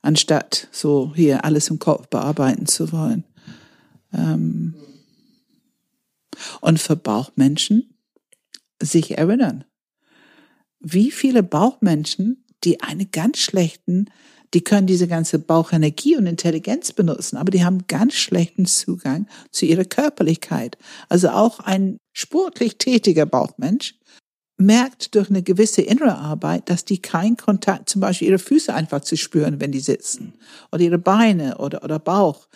anstatt so hier alles im Kopf bearbeiten zu wollen. Ähm und für Bauchmenschen sich erinnern. Wie viele Bauchmenschen, die einen ganz schlechten die können diese ganze Bauchenergie und Intelligenz benutzen, aber die haben ganz schlechten Zugang zu ihrer Körperlichkeit. Also auch ein sportlich tätiger Bauchmensch merkt durch eine gewisse innere Arbeit, dass die keinen Kontakt, zum Beispiel ihre Füße einfach zu spüren, wenn die sitzen, oder ihre Beine oder, oder Bauch.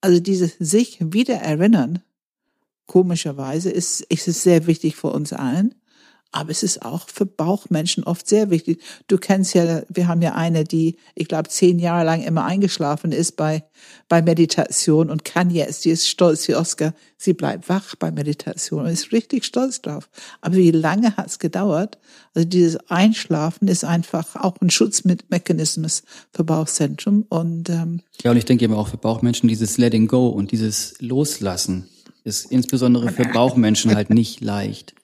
Also dieses sich wieder erinnern, komischerweise ist, ist es sehr wichtig für uns allen. Aber es ist auch für Bauchmenschen oft sehr wichtig. Du kennst ja, wir haben ja eine, die, ich glaube, zehn Jahre lang immer eingeschlafen ist bei, bei Meditation und kann jetzt, die ist stolz wie Oscar, sie bleibt wach bei Meditation und ist richtig stolz drauf. Aber wie lange hat es gedauert? Also dieses Einschlafen ist einfach auch ein Schutzmechanismus für Bauchzentrum und, ähm, Ja, und ich denke eben auch für Bauchmenschen dieses Letting Go und dieses Loslassen ist insbesondere für Bauchmenschen halt nicht leicht.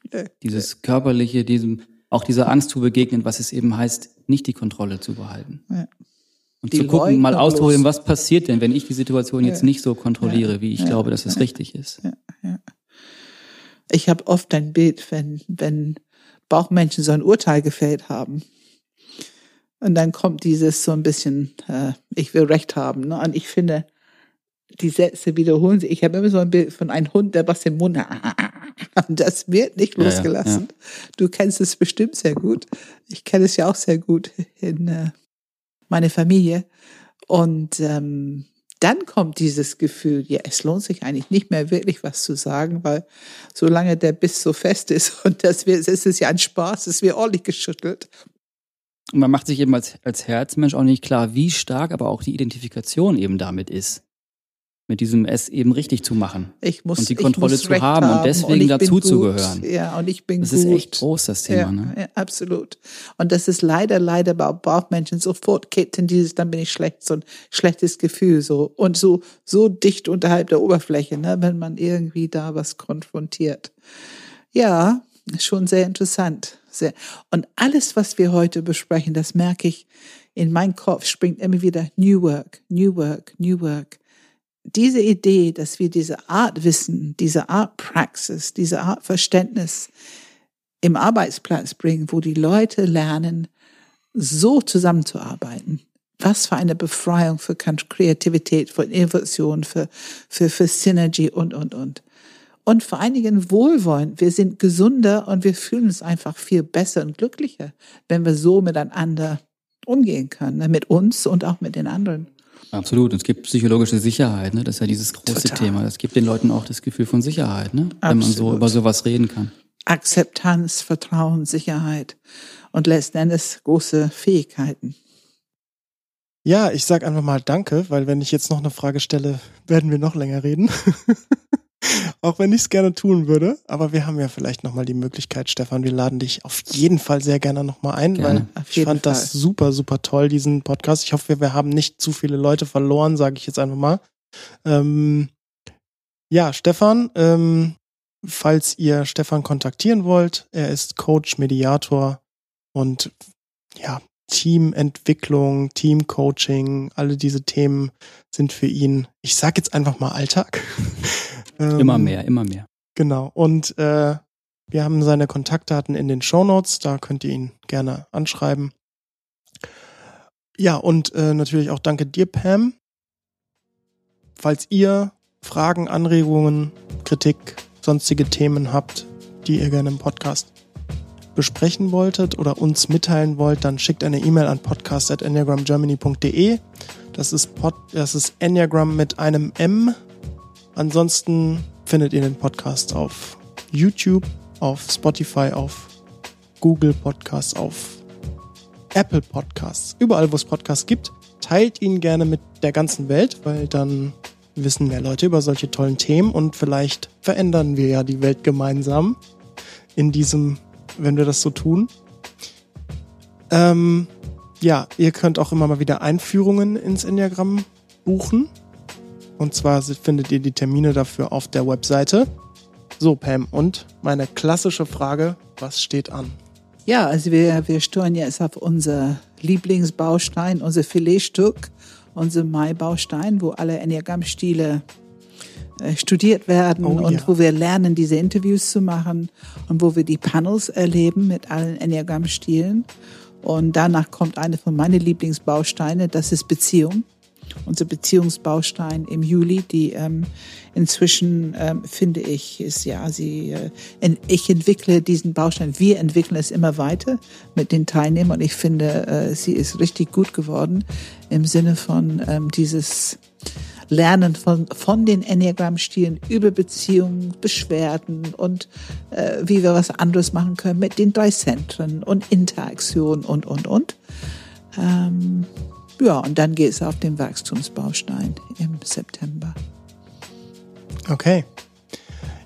Dieses körperliche, diesem, auch dieser Angst zu begegnen, was es eben heißt, nicht die Kontrolle zu behalten. Ja. Und Die zu gucken, mal leugnerlos. auszuholen, was passiert denn, wenn ich die Situation jetzt nicht so kontrolliere, wie ich glaube, dass es richtig ist. ich habe oft ein Bild, wenn, wenn Bauchmenschen so ein Urteil gefällt haben. Und dann kommt dieses so ein bisschen, äh, ich will Recht haben. Ne? Und ich finde, die Sätze wiederholen sich. Ich habe immer so ein Bild von einem Hund, der was im Mund hat. Das wird nicht Ja, ja, losgelassen. Du kennst es bestimmt sehr gut. Ich kenne es ja auch sehr gut in äh, meiner Familie. Und ähm, dann kommt dieses Gefühl, ja, es lohnt sich eigentlich nicht mehr wirklich was zu sagen, weil solange der Biss so fest ist und das wird, es ist ja ein Spaß, es wird ordentlich geschüttelt. Und man macht sich eben als, als Herzmensch auch nicht klar, wie stark aber auch die Identifikation eben damit ist. Mit diesem es eben richtig zu machen. Ich muss, Und die Kontrolle zu haben und deswegen ich bin dazuzugehören. gut. Ja, und ich bin Das gut. ist echt groß, das Thema. ja, Ne? ja, absolut. Und das ist leider, leider bei Bauchmenschen sofort kippt in dieses, dann bin ich schlecht, so ein schlechtes Gefühl, so. Und so, so dicht unterhalb der Oberfläche, ne, wenn man irgendwie da was konfrontiert. Ja, schon sehr interessant. Sehr. Und alles, was wir heute besprechen, das merke ich, in meinen Kopf springt immer wieder New Work, New Work, New Work. Diese Idee, dass wir diese Art Wissen, diese Art Praxis, diese Art Verständnis im Arbeitsplatz bringen, wo die Leute lernen, so zusammenzuarbeiten. Was für eine Befreiung für Kreativität, für Innovation, für, für, für Synergy und, und, und. Und vor allen Dingen wohlwollend. Wir sind gesunder und wir fühlen uns einfach viel besser und glücklicher, wenn wir so miteinander umgehen können, ne? mit uns und auch mit den anderen. Absolut. Und es gibt psychologische Sicherheit, ne? Das ist ja dieses große Total. Thema. Das gibt den Leuten auch das Gefühl von Sicherheit, ne? Wenn man so über sowas reden kann. Akzeptanz, Vertrauen, Sicherheit und letzten Endes große Fähigkeiten. Ja, ich sag einfach mal Danke, weil wenn ich jetzt noch eine Frage stelle, werden wir noch länger reden. Auch wenn ich es gerne tun würde. Aber wir haben ja vielleicht nochmal die Möglichkeit, Stefan, wir laden dich auf jeden Fall sehr gerne nochmal ein, Gerne. weil ich fand das Fall. super, super toll, diesen Podcast. Ich hoffe, wir haben nicht zu viele Leute verloren, sage ich jetzt einfach mal. Ähm, ja, Stefan, ähm, falls ihr Stefan kontaktieren wollt, er ist Coach, Mediator und ja, Teamentwicklung, Teamcoaching, alle diese Themen sind für ihn, ich sag jetzt einfach mal Alltag. Ähm, Immer mehr, immer mehr. Genau. Und äh, wir haben seine Kontaktdaten in den Shownotes, da könnt ihr ihn gerne anschreiben. Ja, und äh, natürlich auch danke dir, Pam. Falls ihr Fragen, Anregungen, Kritik, sonstige Themen habt, die ihr gerne im Podcast besprechen wolltet oder uns mitteilen wollt, dann schickt eine E-Mail an podcast.enneagramgermany.de. Das ist Pod, das ist Enneagram mit einem M. Ansonsten findet ihr den Podcast auf YouTube, auf Spotify, auf Google Podcasts, auf Apple Podcasts, überall, wo es Podcasts gibt. Teilt ihn gerne mit der ganzen Welt, weil dann wissen mehr Leute über solche tollen Themen und vielleicht verändern wir ja die Welt gemeinsam. in diesem, wenn wir das so tun. Ähm, ja, ihr könnt auch immer mal wieder Einführungen ins Enneagramm buchen. Und zwar findet ihr die Termine dafür auf der Webseite. So, Pam, und meine klassische Frage, was steht an? Ja, also wir, wir steuern jetzt auf unser Lieblingsbaustein, unser Filetstück, unser Mai-Baustein, wo alle Enneagramm-Stile studiert werden Oh, und ja. wo wir lernen, diese Interviews zu machen und wo wir die Panels erleben mit allen Enneagramm-Stilen. Und danach kommt eine von meinen Lieblingsbausteine, das ist Beziehung. Unser Beziehungsbaustein im Juli, die ähm, inzwischen, ähm, finde ich, ist ja, sie, äh, ich entwickle diesen Baustein, wir entwickeln es immer weiter mit den Teilnehmern und ich finde, äh, sie ist richtig gut geworden im Sinne von ähm, dieses Lernen von, von den Enneagramm-Stilen über Beziehungen, Beschwerden und äh, wie wir was anderes machen können mit den drei Zentren und Interaktion und, und, und. Ähm, ja, und dann geht es auf den Wachstumsbaustein im September. Okay.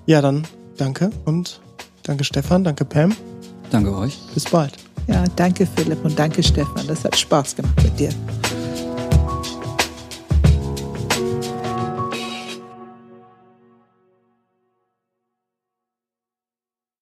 Ja, dann danke und danke Stefan, danke Pam. Danke euch. Bis bald. Ja, danke Philipp und danke Stefan. Das hat Spaß gemacht mit dir.